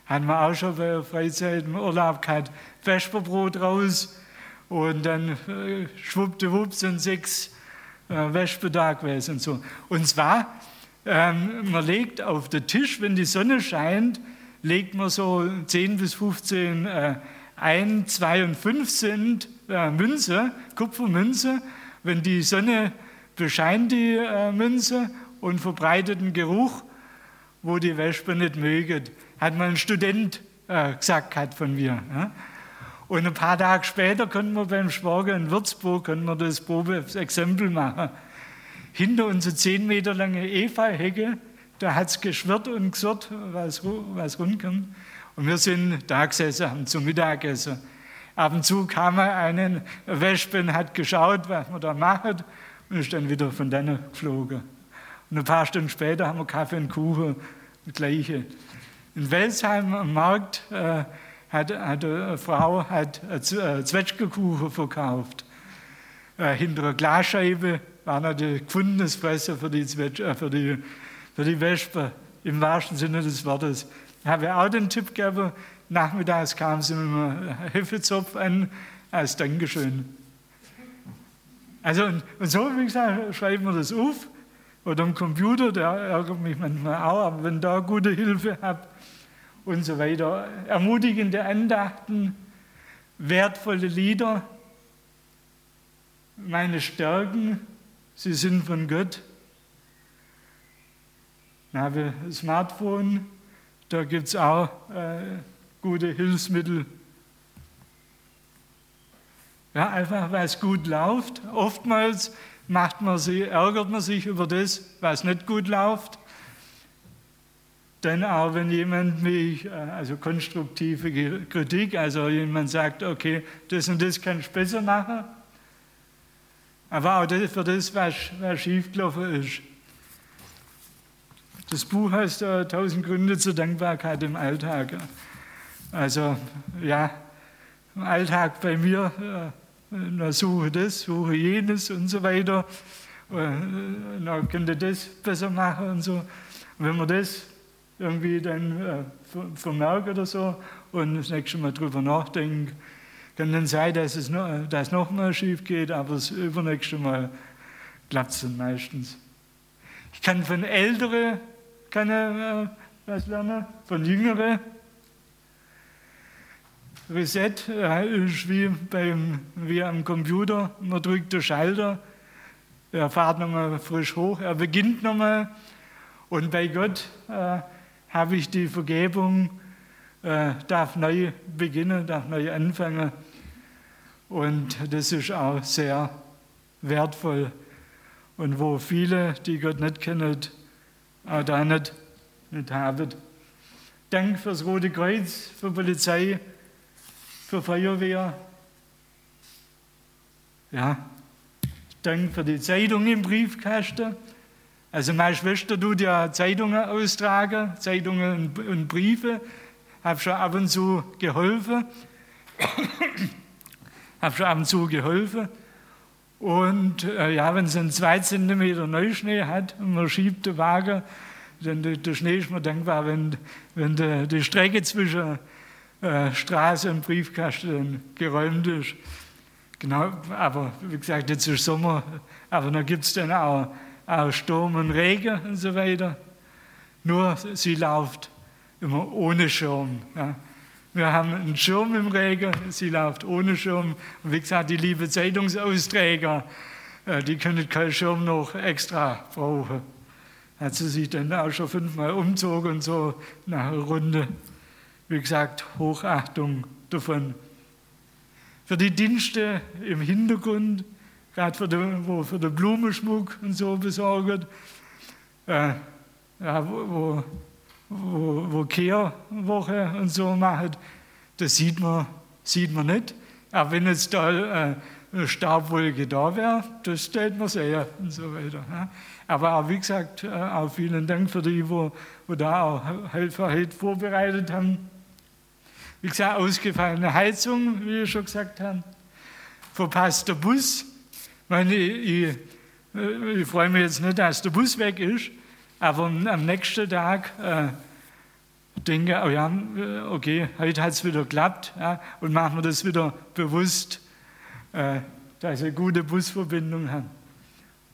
Haben wir auch schon bei der Freizeit im Urlaub gehabt, Vesperbrot raus und dann äh, schwuppdiwupp sind sechs äh, Wespen da gewesen und so. Und zwar, ähm, man legt auf den Tisch, wenn die Sonne scheint, legt man so 10 bis 15 äh, 1, 2 und 5 Cent äh, Münze, Kupfermünze. Wenn die Sonne bescheint die äh, Münze und verbreitet einen Geruch, wo die Wespe nicht mögen, hat mal ein Student äh, gesagt hat von mir. Ja? Und ein paar Tage später konnten wir beim Schwager in Würzburg konnten wir das Probeexempel machen. Hinter unserer zehn Meter lange Efeu-Hecke, da hat es geschwirrt und gesurrt, was, was rundkommt. Und wir sind da gesessen, haben zum Mittagessen. Ab und zu kam eine Wespe und hat geschaut, was wir da machen, und ist dann wieder von dann geflogen. Und ein paar Stunden später haben wir Kaffee und Kuchen, das Gleiche. In Welsheim am Markt äh, hat, hat eine Frau hat Zwetschgekuchen verkauft. Äh, hinter einer Glasscheibe natürlich gefundenes Fressen für die, äh, für, die, für die Wespe, im wahrsten Sinne des Wortes. Ich habe auch den Tipp gegeben, nachmittags kam sie mit einem Hefezopf an, als Dankeschön. Also, und, so, wie gesagt, schreiben wir das auf. Oder am Computer, der ärgert mich manchmal auch, aber wenn da gute Hilfe habt, und so weiter. Ermutigende Andachten, wertvolle Lieder, meine Stärken, sie sind von Gott. Habe ein Smartphone, da gibt es auch äh, gute Hilfsmittel. Ja, einfach weil es gut läuft. Oftmals macht man sich, ärgert man sich über das, was nicht gut läuft. Dann auch, wenn jemand mich, äh, also konstruktive Kritik, also jemand sagt, okay, das und das kann ich besser machen, aber auch das, für das, was, was schiefgelaufen ist. Das Buch heißt äh, 1000 Gründe zur Dankbarkeit im Alltag. Also ja, im Alltag bei mir, äh, suche das, suche jenes und so weiter. Äh, dann könnte das besser machen und so. Und wenn man das irgendwie dann äh, vermerke oder so und das nächste Mal drüber nachdenke, kann dann sein, dass es noch, dass noch mal schief geht, aber das übernächste Mal klappt es meistens. Ich kann von Älteren kann, äh, was lernen, von Jüngeren. Reset äh, ist wie, beim, wie am Computer, man drückt den Schalter, er fährt nochmal frisch hoch, er beginnt nochmal und bei Gott äh, habe ich die Vergebung, äh, darf neu beginnen, darf neu anfangen. Und das ist auch sehr wertvoll. Und wo viele, die Gott nicht kennen, auch da nicht, nicht haben. Dank fürs Rote Kreuz, für Polizei, für Feuerwehr. Ja, Dank für die Zeitung im Briefkasten. Also meine Schwester tut ja Zeitungen austragen, Zeitungen und Briefe. Habe schon ab und zu geholfen. habe schon ab und zu geholfen. Und äh, ja, wenn es einen zwei Zentimeter Neuschnee hat und man schiebt den Wagen, dann der, der Schnee ist mir dankbar, wenn, wenn der, die Strecke zwischen äh, Straße und Briefkasten geräumt ist. Genau, aber wie gesagt, jetzt ist Sommer, aber dann gibt es dann auch auch Sturm und Regen und so weiter. Nur sie läuft immer ohne Schirm. Ja. Wir haben einen Schirm im Regen, sie läuft ohne Schirm. Und wie gesagt, die liebe Zeitungsausträger, äh, die können keinen Schirm noch extra brauchen. Hat sie sich dann auch schon fünfmal umzogen und so nach einer Runde. Wie gesagt, Hochachtung davon. Für die Dienste im Hintergrund gerade für den, wo für den Blumenschmuck und so besorgt, äh, ja, wo, wo, wo Kehrwoche und so macht, das sieht man, sieht man nicht. Aber wenn jetzt da äh, eine Staubwolke da wäre, das stellt man sehr und so weiter. Aber auch, wie gesagt, äh, auch vielen Dank für die, wo, wo da auch Helfer halt vorbereitet haben. Wie gesagt, ausgefallene Heizung, wie wir schon gesagt haben. verpasster Bus. Ich, meine, ich, ich, freue mich jetzt nicht, dass der Bus weg ist, aber am nächsten Tag äh, denke, oh ja, okay, heute hat es wieder geklappt ja, und machen wir das wieder bewusst, äh, dass wir eine gute Busverbindung haben.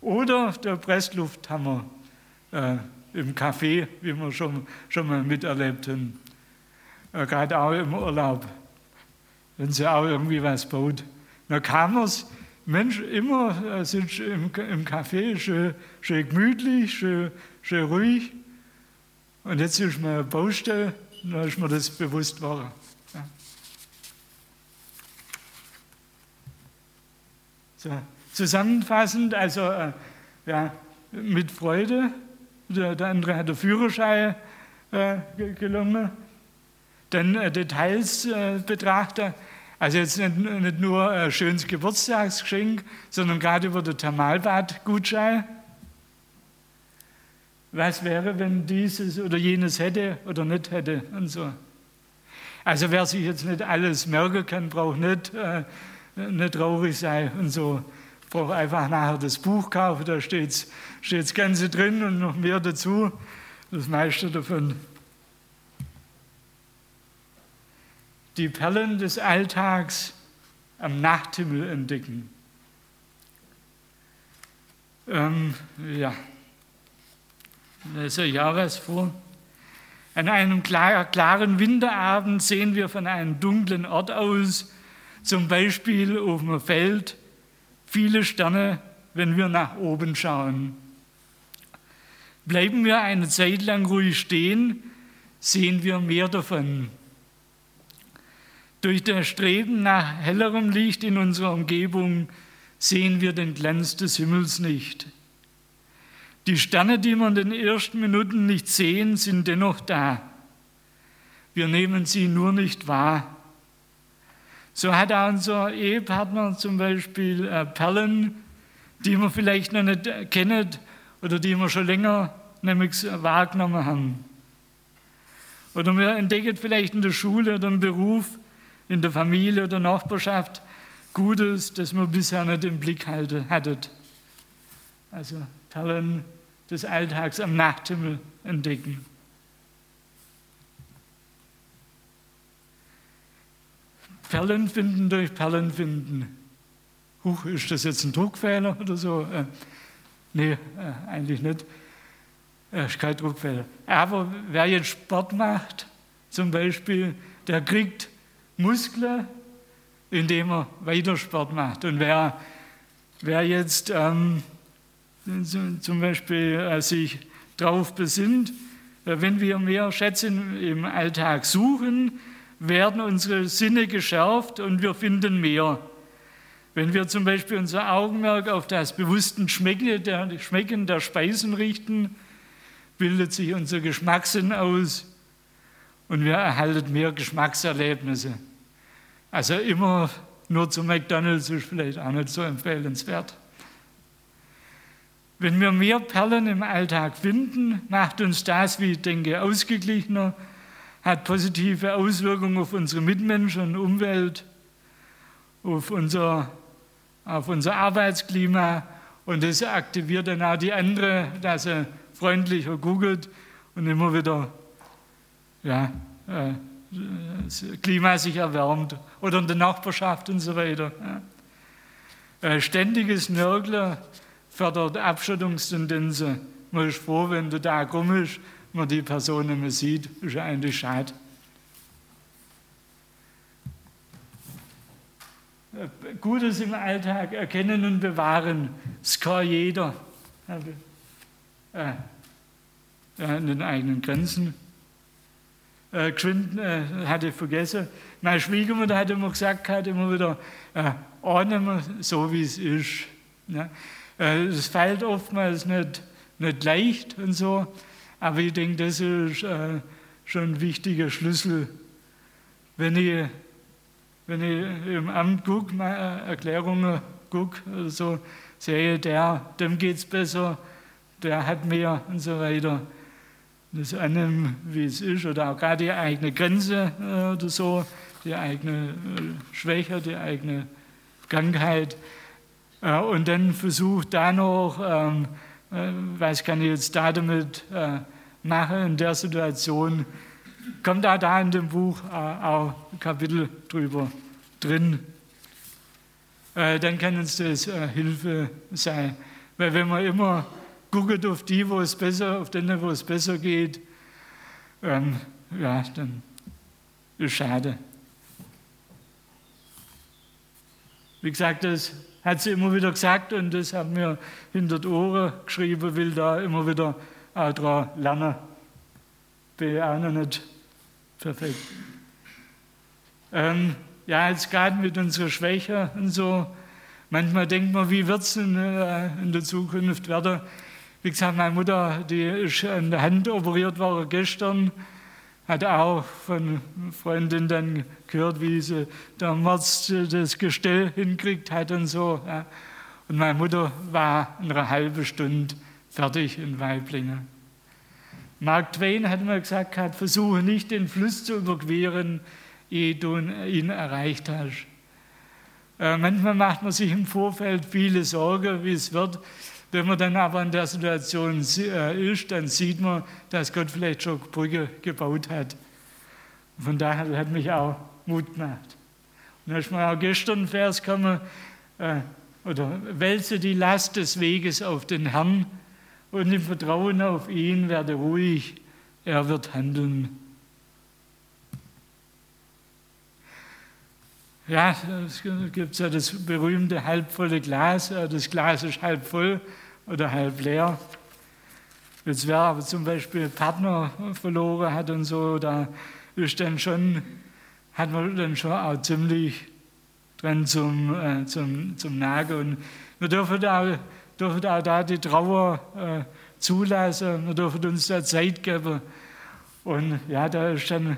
Oder der Presslufthammer äh, im Café, wie wir schon, schon mal miterlebt haben. Äh, Gerade auch im Urlaub, wenn sie auch irgendwie was baut. Dann kam es, Mensch, immer äh, sind im, im Café schön, schön gemütlich, schön, schön ruhig. Und jetzt ist mir eine Baustelle, dann ist mir das bewusst geworden. Ja. So, zusammenfassend, also äh, ja, mit Freude. Der, der, andere hat den Führerschein äh, gelungen. Dann äh, Details äh, betrachten. Also jetzt nicht, nicht nur ein schönes Geburtstagsgeschenk, sondern gerade über den Thermalbad-Gutschein. Was wäre, wenn dieses oder jenes hätte oder nicht hätte und so. Also wer sich jetzt nicht alles merken kann, braucht nicht, äh, nicht traurig sein und so. Braucht einfach nachher das Buch kaufen, da steht das Ganze drin und noch mehr dazu, das meiste davon. Die Perlen des Alltags am Nachthimmel entdecken. Ähm, ja, das ist ja was vor. An einem klaren Winterabend sehen wir von einem dunklen Ort aus, zum Beispiel auf dem Feld, viele Sterne, wenn wir nach oben schauen. Bleiben wir eine Zeit lang ruhig stehen, sehen wir mehr davon. Durch das Streben nach hellerem Licht in unserer Umgebung sehen wir den Glanz des Himmels nicht. Die Sterne, die wir in den ersten Minuten nicht sehen, sind dennoch da. Wir nehmen sie nur nicht wahr. So hat auch unser Ehepartner zum Beispiel äh, Perlen, die wir vielleicht noch nicht kennen oder die wir schon länger nämlich wahrgenommen haben. Oder wir entdecken vielleicht in der Schule oder im Beruf, in der Familie oder Nachbarschaft Gutes, das wir bisher nicht im Blick hatten. Also Perlen des Alltags am Nachthimmel entdecken. Perlen finden durch Perlen finden. Huch, ist das jetzt ein Druckfehler oder so? Äh, nee, äh, eigentlich nicht. Äh, ist kein Druckfehler. Aber wer jetzt Sport macht, zum Beispiel, der kriegt Muskeln, indem er weiter Sport macht. Und wer, wer jetzt ähm, zum Beispiel äh, sich darauf besinnt, äh, wenn wir mehr Schätze im Alltag suchen, werden unsere Sinne geschärft und wir finden mehr. Wenn wir zum Beispiel unser Augenmerk auf das bewusste Schmecken der, Schmecken der Speisen richten, bildet sich unser Geschmackssinn aus und wir erhalten mehr Geschmackserlebnisse. Also immer nur zu McDonalds ist vielleicht auch nicht so empfehlenswert. Wenn wir mehr Perlen im Alltag finden, macht uns das, wie ich denke, ausgeglichener, hat positive Auswirkungen auf unsere Mitmenschen und Umwelt, auf unser, auf unser Arbeitsklima und das aktiviert dann auch die andere, dass er freundlicher googelt und immer wieder ja, äh, Klima sich erwärmt oder in der Nachbarschaft und so weiter. Äh, ständiges Nörgler fördert Abschottungstendenzen. Man ist froh, wenn der Tag rum ist, man die Person nicht mehr sieht. Ist ja eigentlich schade. Gutes im Alltag erkennen und bewahren, das kann jeder. Äh, in den eigenen Grenzen. Äh, geschwind äh, hatte vergessen. Meine Schwiegermutter hat immer gesagt, hat immer wieder, äh, ordnen wir so, wie es ist. Ja. Äh, es fällt oftmals nicht, nicht leicht und so, aber ich denke, das ist äh, schon ein wichtiger Schlüssel. Wenn ich, wenn ich im Amt gucke, Erklärungen gucke, so, sehe, der, dem geht es besser, der hat mehr und so weiter. Das annehmen, wie es ist, oder auch gerade die eigene Grenze äh, oder so, die eigene Schwäche, die eigene Krankheit. Äh, und dann versucht da noch, ähm, äh, was kann ich jetzt da damit äh, machen in der Situation, kommt auch da in dem Buch äh, auch ein Kapitel drüber drin. Äh, dann kann uns das äh, Hilfe sein. Weil wenn man immer guckt auf die, wo es besser, auf denen, wo es besser geht, ähm, ja, dann ist schade. Wie gesagt, das hat sie immer wieder gesagt und das haben wir hinter die Ohren geschrieben, will da immer wieder auch dran lernen. Bin auch noch nicht perfekt. Ähm, ja, jetzt gerade mit unserer Schwäche und so, manchmal denkt man, wie wird es in, äh, in der Zukunft werden? Wie gesagt, meine Mutter, die ist an der Hand operiert worden gestern, hat auch von Freundin dann gehört, wie sie damals das Gestell hinkriegt hat und so. Und meine Mutter war eine halbe Stunde fertig in Weiblingen. Mark Twain hat mal gesagt, hat, versuche nicht den Fluss zu überqueren, ehe du ihn erreicht hast. Äh, manchmal macht man sich im Vorfeld viele Sorgen, wie es wird. Wenn man dann aber in der Situation äh, ist, dann sieht man, dass Gott vielleicht schon Brücke gebaut hat. Von daher hat mich auch Mut gemacht. Und da ist mir auch gestern ein Vers gekommen, äh, oder wälze die Last des Weges auf den Herrn und im Vertrauen auf ihn werde ruhig, er wird handeln. Ja, es gibt ja das berühmte halbvolle Glas. Das Glas ist halb voll oder halb leer. Jetzt wer aber zum Beispiel Partner verloren hat und so, da ist dann schon, hat man dann schon auch ziemlich dran zum, äh, zum, zum Nagen. Und wir dürfen auch, dürfen auch da die Trauer äh, zulassen, wir dürfen uns da Zeit geben. Und ja, da ist dann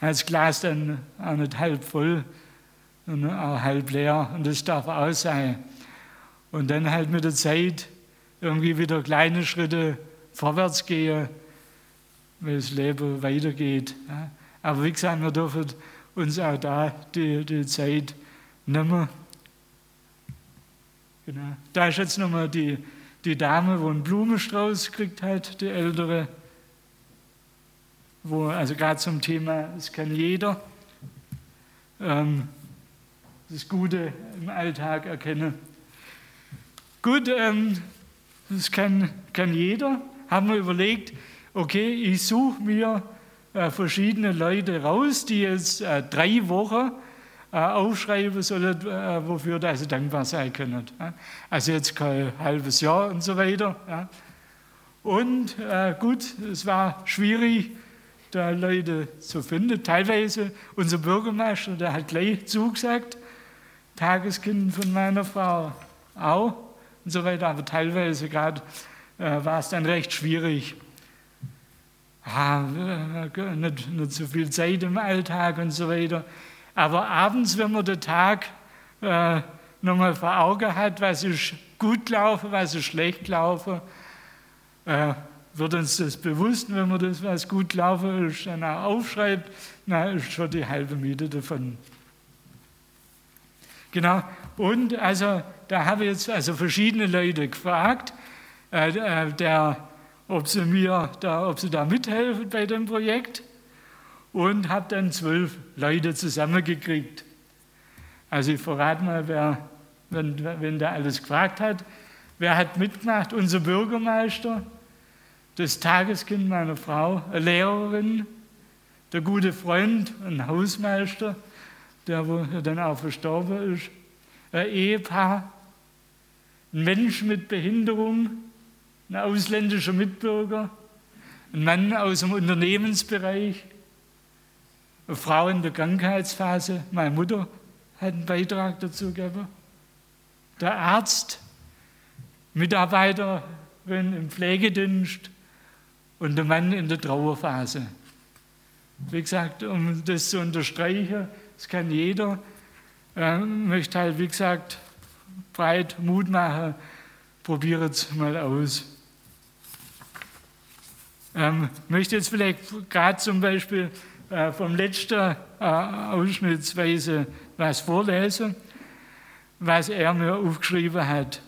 das Glas dann auch nicht halb voll, und auch halb leer und das darf auch sein. Und dann halt mit der Zeit irgendwie wieder kleine Schritte vorwärts gehen, weil das Leben weitergeht. Aber wie gesagt, wir dürfen uns auch da die, die Zeit nehmen. Genau. Da ist jetzt nochmal die, die Dame, wo einen Blumenstrauß gekriegt hat, die ältere, wo, also gerade zum Thema, es kann jeder. Ähm, das Gute im Alltag erkenne. Gut, ähm, das kann, kann jeder. Haben wir überlegt, okay, ich suche mir äh, verschiedene Leute raus, die jetzt äh, drei Wochen äh, aufschreiben sollen, äh, wofür sie dankbar sein können. Also jetzt kein halbes Jahr und so weiter. Ja. Und äh, gut, es war schwierig, da Leute zu finden. Teilweise unser Bürgermeister, der hat gleich zugesagt, Tageskind von meiner Frau auch und so weiter, aber teilweise gerade äh, war es dann recht schwierig. Ah, äh, nicht, nicht so viel Zeit im Alltag und so weiter. Aber abends, wenn man den Tag äh, nochmal vor Augen hat, was ist gut gelaufen, was ist schlecht gelaufen, äh, wird uns das bewusst, wenn man das, was gut gelaufen ist, dann auch aufschreibt, dann ist schon die halbe Miete davon Genau. Und also da habe ich jetzt also verschiedene Leute gefragt, äh, äh, der, ob sie mir da, ob sie da mithelfen bei dem Projekt und habe dann zwölf Leute zusammengekriegt. Also ich verrate mal, wer, wenn, wenn der alles gefragt hat, wer hat mitgemacht? Unser Bürgermeister, das Tageskind meiner Frau, eine Lehrerin, der gute Freund, ein Hausmeister, der wo dann auch verstorben ist, ein Ehepaar, ein Mensch mit Behinderung, ein ausländischer Mitbürger, ein Mann aus dem Unternehmensbereich, eine Frau in der Krankheitsphase, meine Mutter hat einen Beitrag dazu gegeben, der Arzt, Mitarbeiterin im Pflegedienst und der Mann in der Trauerphase. Wie gesagt, um das zu unterstreichen, das kann jeder. Ich möchte halt, wie gesagt, breit Mut machen. Probiere es mal aus. Ähm, möchte jetzt vielleicht gerade zum Beispiel äh, vom letzten äh, Ausschnittsweise was vorlesen. was er mir aufgeschrieben hat.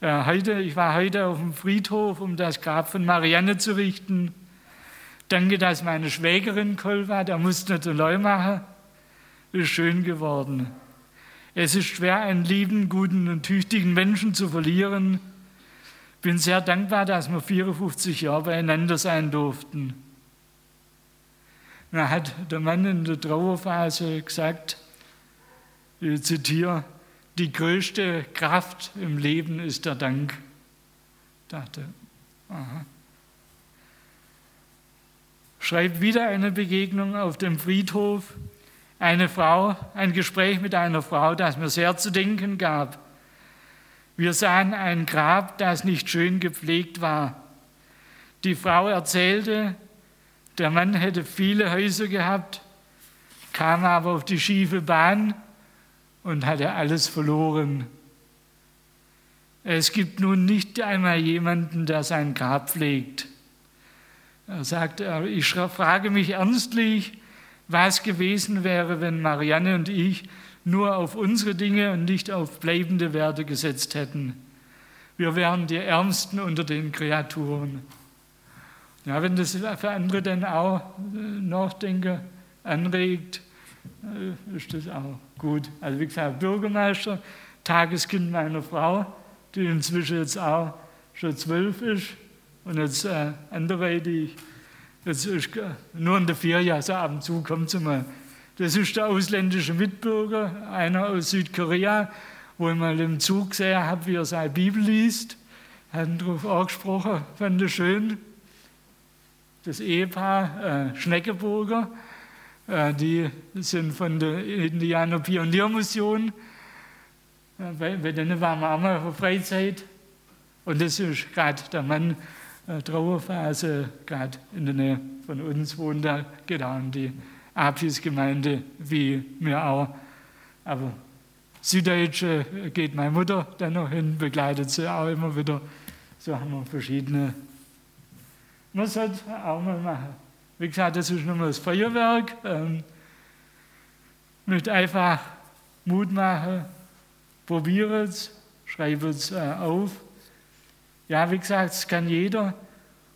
Äh, heute, ich war heute auf dem Friedhof, um das Grab von Marianne zu richten. Danke, dass meine Schwägerin Koll war, der musste nicht allein machen. Ist schön geworden. Es ist schwer, einen lieben, guten und tüchtigen Menschen zu verlieren. Bin sehr dankbar, dass wir 54 Jahre beieinander sein durften. Da hat der Mann in der Trauerphase gesagt, ich zitiere, die größte Kraft im Leben ist der Dank. Ich dachte, aha. Schreibt wieder eine Begegnung auf dem Friedhof. Eine Frau, ein Gespräch mit einer Frau, das mir sehr zu denken gab. Wir sahen ein Grab, das nicht schön gepflegt war. Die Frau erzählte, der Mann hätte viele Häuser gehabt, kam aber auf die schiefe Bahn und hatte alles verloren. Es gibt nun nicht einmal jemanden, der sein Grab pflegt. Er sagt, ich frage mich ernstlich, was gewesen wäre, wenn Marianne und ich nur auf unsere Dinge und nicht auf bleibende Werte gesetzt hätten. Wir wären die Ärmsten unter den Kreaturen. Ja, wenn das für andere dann auch äh, Nachdenken anregt, äh, ist das auch gut. Also wie gesagt, Bürgermeister, Tageskind meiner Frau, die inzwischen jetzt auch schon zwölf ist und jetzt äh, andere, jetzt ist nur in der Ferien, also ab und zu kommt sie mal. Das ist der ausländische Mitbürger, einer aus Südkorea, wo ich mal im Zug gesehen habe, wie er seine Bibel liest. Hat darauf angesprochen, fand ich schön. Das Ehepaar äh, Schneckeburger, äh, die sind von der Indianer Pioniermission. Äh, bei, bei denen waren wir auch mal auf Freizeit. Und das ist gerade der Mann, äh, Trauerphase, gerade in der Nähe von uns wohnt da, genau in die Apis-Gemeinde wie mir auch. Aber Süddeutsche geht meine Mutter dann noch hin, begleitet sie auch immer wieder. So haben wir verschiedene. Man sollte auch mal machen. Wie gesagt, das ist nochmal das Feuerwerk. Ähm, möchte einfach Mut machen, probiert es, schreibt es äh, auf. Ja, wie gesagt, es kann jeder.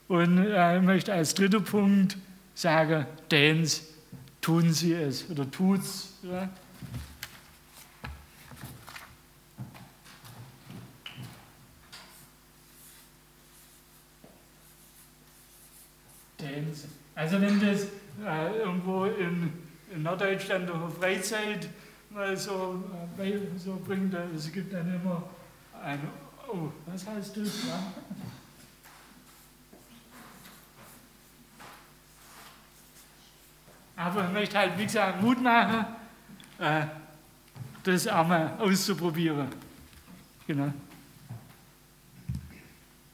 Und äh, ich möchte als dritter Punkt sagen, Dance, tun Sie es oder tut's. Ja. Dance. Also wenn das äh, irgendwo in, in, Norddeutschland auf Freizeit mal so, äh, so bringt, es gibt dann immer ein, oh, was heißt das? Ja? Aber ich möchte halt, wie gesagt, Mut machen, äh, das auch mal auszuprobieren. Genau.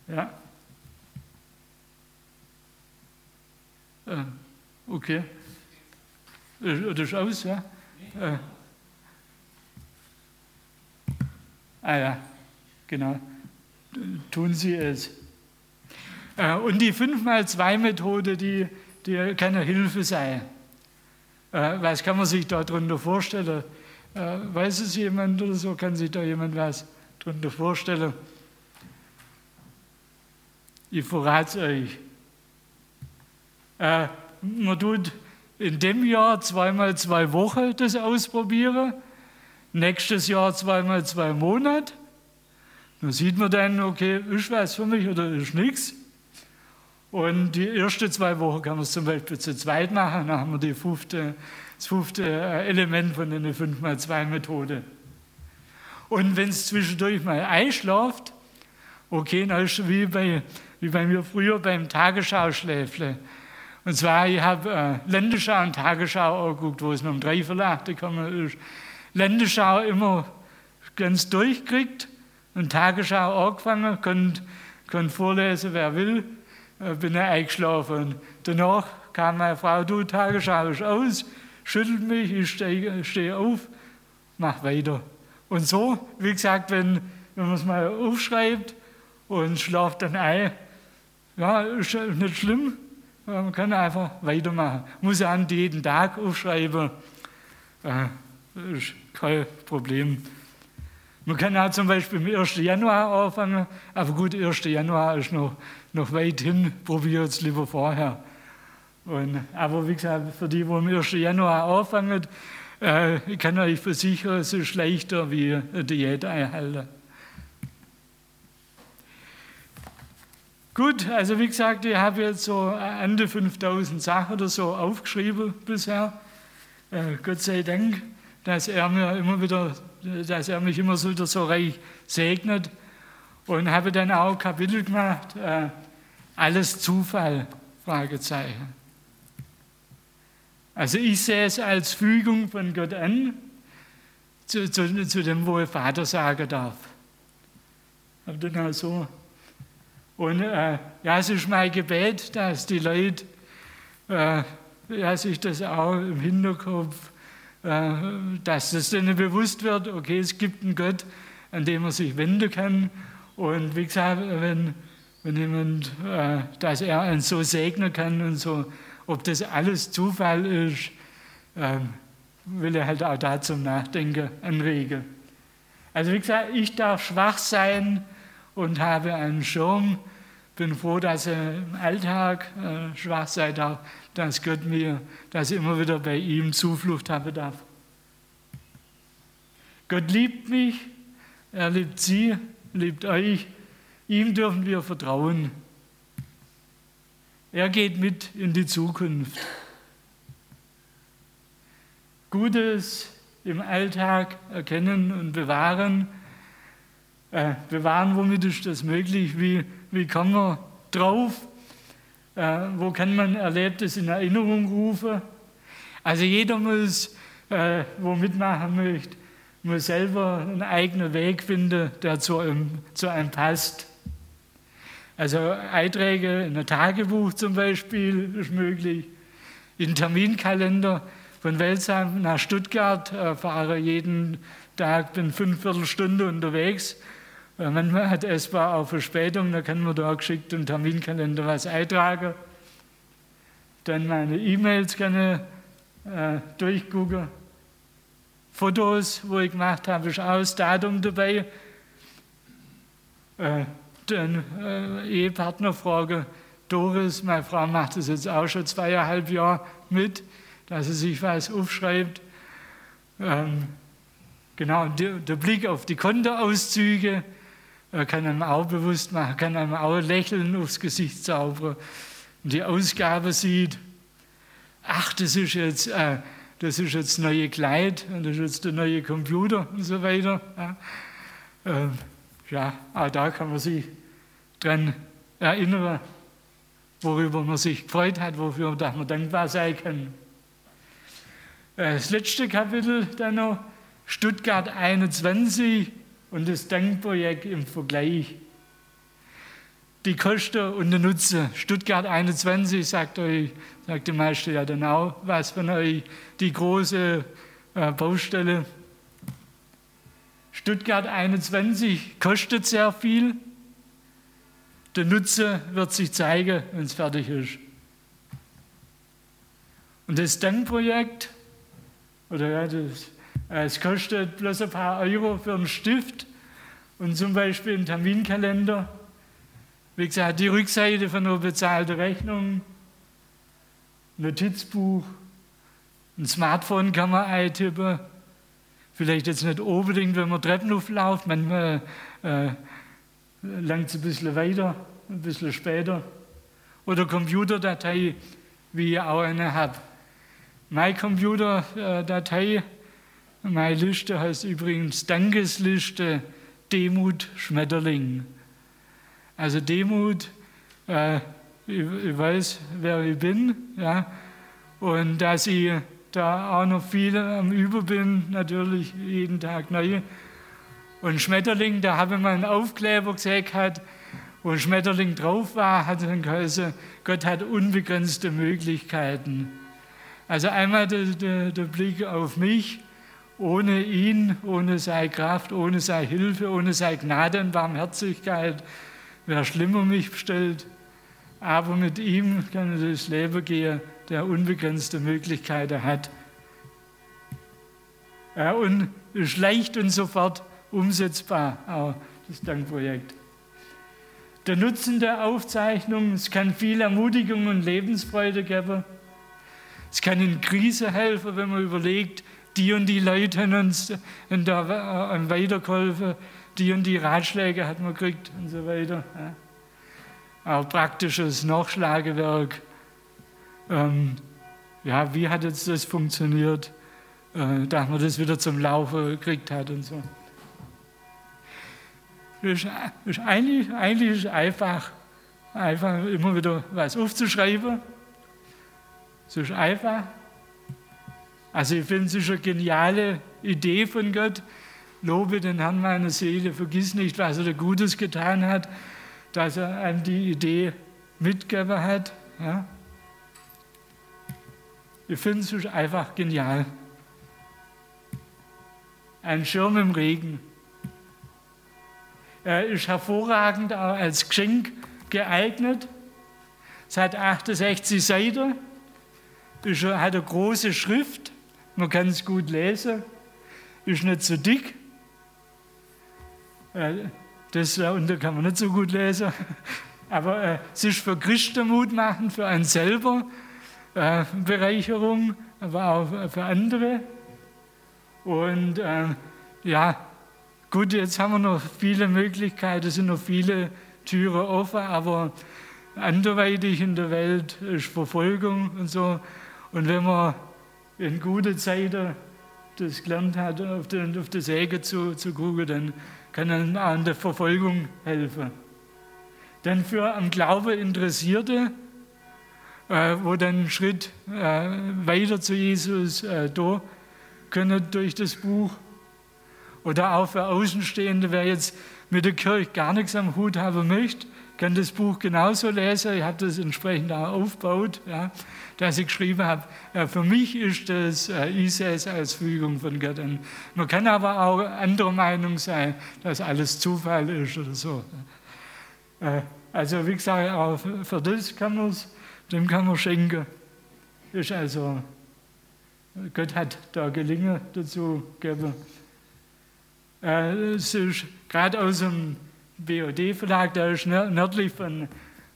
Ja. Äh, okay. Das ist aus, ja? Äh. Ah ja, genau. Tun Sie es. Äh, und die 5x2-Methode, die, die kann eine Hilfe sein. Äh, was kann man sich darunter vorstellen? Äh, weiß es jemand oder so? Kann sich da jemand was darunter vorstellen? Ich verrate es euch. Man tut in dem Jahr zweimal zwei Wochen das ausprobieren, nächstes Jahr zweimal zwei Monate. Dann sieht man dann, okay, ist was für mich oder ist nichts. Und die ersten zwei Wochen kann man es zum Beispiel zu zweit machen, dann haben wir die fünfte, das fünfte äh, Element von der 5x2-Methode. Und wenn es zwischendurch mal einschläft, okay, dann ist es wie bei, wie bei mir früher beim Tagesschau-Schläfle. Und zwar, ich habe äh, Länderschau und Tagesschau angeguckt, wo es noch um drei Verlag gekommen ist. Länderschau immer ganz durchkriegt und Tagesschau angefangen, konnte könnt vorlesen, wer will, äh, bin ich eingeschlafen. Danach kam meine Frau, du Tagesschau ist aus, schüttelt mich, ich stehe steh auf, mach weiter. Und so, wie gesagt, wenn, wenn man es mal aufschreibt und schlaft dann ein, ja, ist nicht schlimm, man kann einfach weitermachen. Muss ja an jeden Tag aufschreiben. Das ist kein Problem. Man kann auch zum Beispiel am 1. Januar anfangen, aber gut, 1. Januar ist noch, noch weit hin, probiert es lieber vorher. Und, aber wie gesagt, für die, die am 1. Januar anfangen, äh, ich kann euch versichern, es ist leichter wie eine Diät einhalten. Gut, also wie gesagt, ich habe jetzt so an die 5000 Sachen oder so aufgeschrieben bisher. Äh, Gott sei Dank, dass er mir immer wieder, dass er mich immer so so reich segnet. Und habe dann auch Kapitel gemacht, äh, alles Zufall, Fragezeichen. Also ich sehe es als Fügung von Gott an, zu, zu, zu dem, wo ich Vater sagen darf. Habe dann auch so und äh, ja, es ist mein Gebet, dass die Leute äh, ja, sich das auch im Hinterkopf, dass das denen bewusst wird, okay, es gibt einen Gott, an dem man sich wenden kann. Und wie gesagt, wenn, wenn jemand, äh, dass er einen so segnen kann und so, ob das alles Zufall ist, ähm, will er halt auch da zum Nachdenken anregen. Also wie gesagt, ich darf schwach sein, und habe einen Schirm. Bin froh, dass ich im Alltag äh, schwach sein darf, dass Gott mir, dass ich immer wieder bei ihm Zuflucht haben darf. Gott liebt mich, er liebt Sie, liebt euch. Ihm dürfen wir vertrauen. Er geht mit in die Zukunft. Gutes im Alltag erkennen und bewahren äh, bewahren, womit ist das möglich, wie, wie kann man drauf, äh, wo kann man Erlebtes in Erinnerung rufen. Also jeder muss, äh, wo mitmachen möchte, muss selber einen eigenen Weg finden, der zu einem, zu einem passt. Also Einträge in ein Tagebuch zum Beispiel ist möglich, in Terminkalender von Welsheim nach Stuttgart äh, fahre jeden Tag, bin fünf Viertelstunde unterwegs Manchmal hat es war auch Verspätung, da kann man da geschickt einen Terminkalender was eintragen. Dann meine E-Mails kann ich äh, durchgucken. Fotos, wo ich gemacht habe, ist auch das Datum dabei. Äh, dann äh, Ehepartnerfrage. Doris, meine Frau macht das jetzt auch schon zweieinhalb Jahre mit, dass sie sich was aufschreibt. Ähm, genau, der, der Blick auf die Kontoauszüge kann einem auch bewusst machen, kann einem auch Lächeln aufs Gesicht zaubern und die Ausgabe sieht, ach, das ist jetzt, äh, das ist jetzt neue Kleid und das ist jetzt der neue Computer und so weiter. Ja, ähm, ja auch da kann man sich dran erinnern, worüber man sich gefreut hat, wofür man dankbar sein kann. Äh, das letzte Kapitel dann noch, Stuttgart 21, und das Denkprojekt im Vergleich. Die Kosten und der Nutzen. Stuttgart 21 sagt euch, sagt die meiste ja dann auch was von euch, die große äh, Baustelle. Stuttgart 21 kostet sehr viel. Der Nutzen wird sich zeigen, wenn es fertig ist. Und das Denkprojekt, oder ja, das es kostet bloß ein paar Euro für einen Stift und zum Beispiel einen Terminkalender. Wie gesagt, die Rückseite von einer bezahlten Rechnung, Notizbuch, ein Smartphone kann man eintippen. Vielleicht jetzt nicht unbedingt, wenn man Treppen aufläuft, manchmal äh, langt es ein bisschen weiter, ein bisschen später. Oder Computerdatei, wie ich auch eine habe. Meine Computerdatei meine Liste heißt übrigens Dankesliste Demut Schmetterling. Also Demut, äh, ich, ich, weiß, wer ich bin, ja, und dass ich da auch noch viel am Über bin, natürlich jeden Tag neu. Und Schmetterling, da habe ich mal einen Aufkleber gesehen, wo Schmetterling drauf war, hat dann geheißen, Gott hat unbegrenzte Möglichkeiten. Also einmal der, der, der Blick auf mich ohne ihn, ohne seine Kraft, ohne seine Hilfe, ohne seine Gnade und Barmherzigkeit wäre schlimmer mich bestellt. Aber mit ihm kann ich durchs Leben gehen, der unbegrenzte Möglichkeiten hat. Ja, und ist leicht und sofort umsetzbar, auch das Dankprojekt. Der Nutzen der Aufzeichnung, es kann viel Ermutigung und Lebensfreude geben. Es kann in Krise helfen, wenn man überlegt, die und die Leute haben uns in der, äh, weitergeholfen, die und die Ratschläge hat man gekriegt und so weiter. Ja. Auch praktisches Nachschlagewerk. Ähm, ja, wie hat jetzt das funktioniert, äh, dass man das wieder zum Laufen gekriegt hat und so. Das ist, ist eigentlich, eigentlich ist einfach, einfach immer wieder was aufzuschreiben. Es ist einfach. Also ich finde, es ist eine geniale Idee von Gott. Lobe den Herrn meiner Seele, vergiss nicht, was er da Gutes getan hat, dass er einem die Idee mitgegeben hat. Ja. Ich finde es einfach genial. Ein Schirm im Regen. Er ist hervorragend auch als Geschenk geeignet. Es hat 68 Seiten, ist, hat eine große Schrift, man kann es gut lesen, ist nicht so dick. Äh, das da unten kann man nicht so gut lesen. Aber äh, es ist für Christen mutmachend, für einen selber äh, Bereicherung, aber auch für andere. Und äh, ja, gut, jetzt haben wir noch viele Möglichkeiten, es sind noch viele Türen offen, aber anderweitig in der Welt ist Verfolgung und so. Und wenn man in guten Zeiten das gelernt hat, auf, den, auf die Säge zu, zu gucken, dann kann auch in der Verfolgung helfen. Dann für am Glauben Interessierte, äh, wo dann einen Schritt äh, weiter zu Jesus äh, da können durch das Buch. Oder auch für Außenstehende, wer jetzt mit der Kirche gar nichts am Hut haben möchte, kann das Buch genauso lesen. Ich habe das entsprechend auch aufgebaut, ja, dass ich geschrieben habe, ja, für mich ist das äh, ISAs als Fügung von Gott. Man kann aber auch anderer Meinung sein, dass alles Zufall ist oder so. Äh, also wie gesagt, auch für das kann man es dem kann man schenken. Ist also, Gott hat da Gelingen dazu gegeben. Äh, es ist gerade aus dem BOD-Verlag, der ist nördlich von,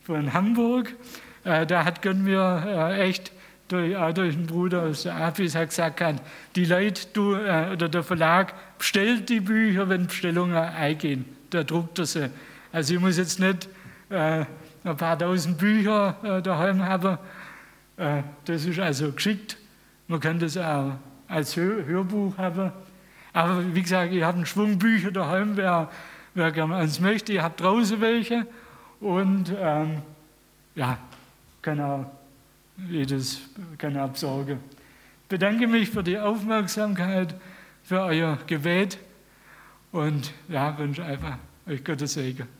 von Hamburg. Äh, da hat Gott mir äh, echt durch, auch durch den Bruder aus der AFIS hat gesagt, hat, die Leute, du, oder der Verlag bestellt die Bücher, wenn Bestellungen eingehen. Da druckt er sie. Also ich muss jetzt nicht ein paar tausend Bücher äh, daheim haben. Äh, das ist also geschickt. Man kann das auch als Hör Hörbuch haben. Aber wie gesagt, ich habe einen Schwung Bücher daheim, wer, wer gerne eins möchte. Ich habe draußen welche und ähm, ja, kann auch jedes kann. Ich bedanke mich für die Aufmerksamkeit, für euer Gebet und ja, wünsche einfach euch Gottes Segen.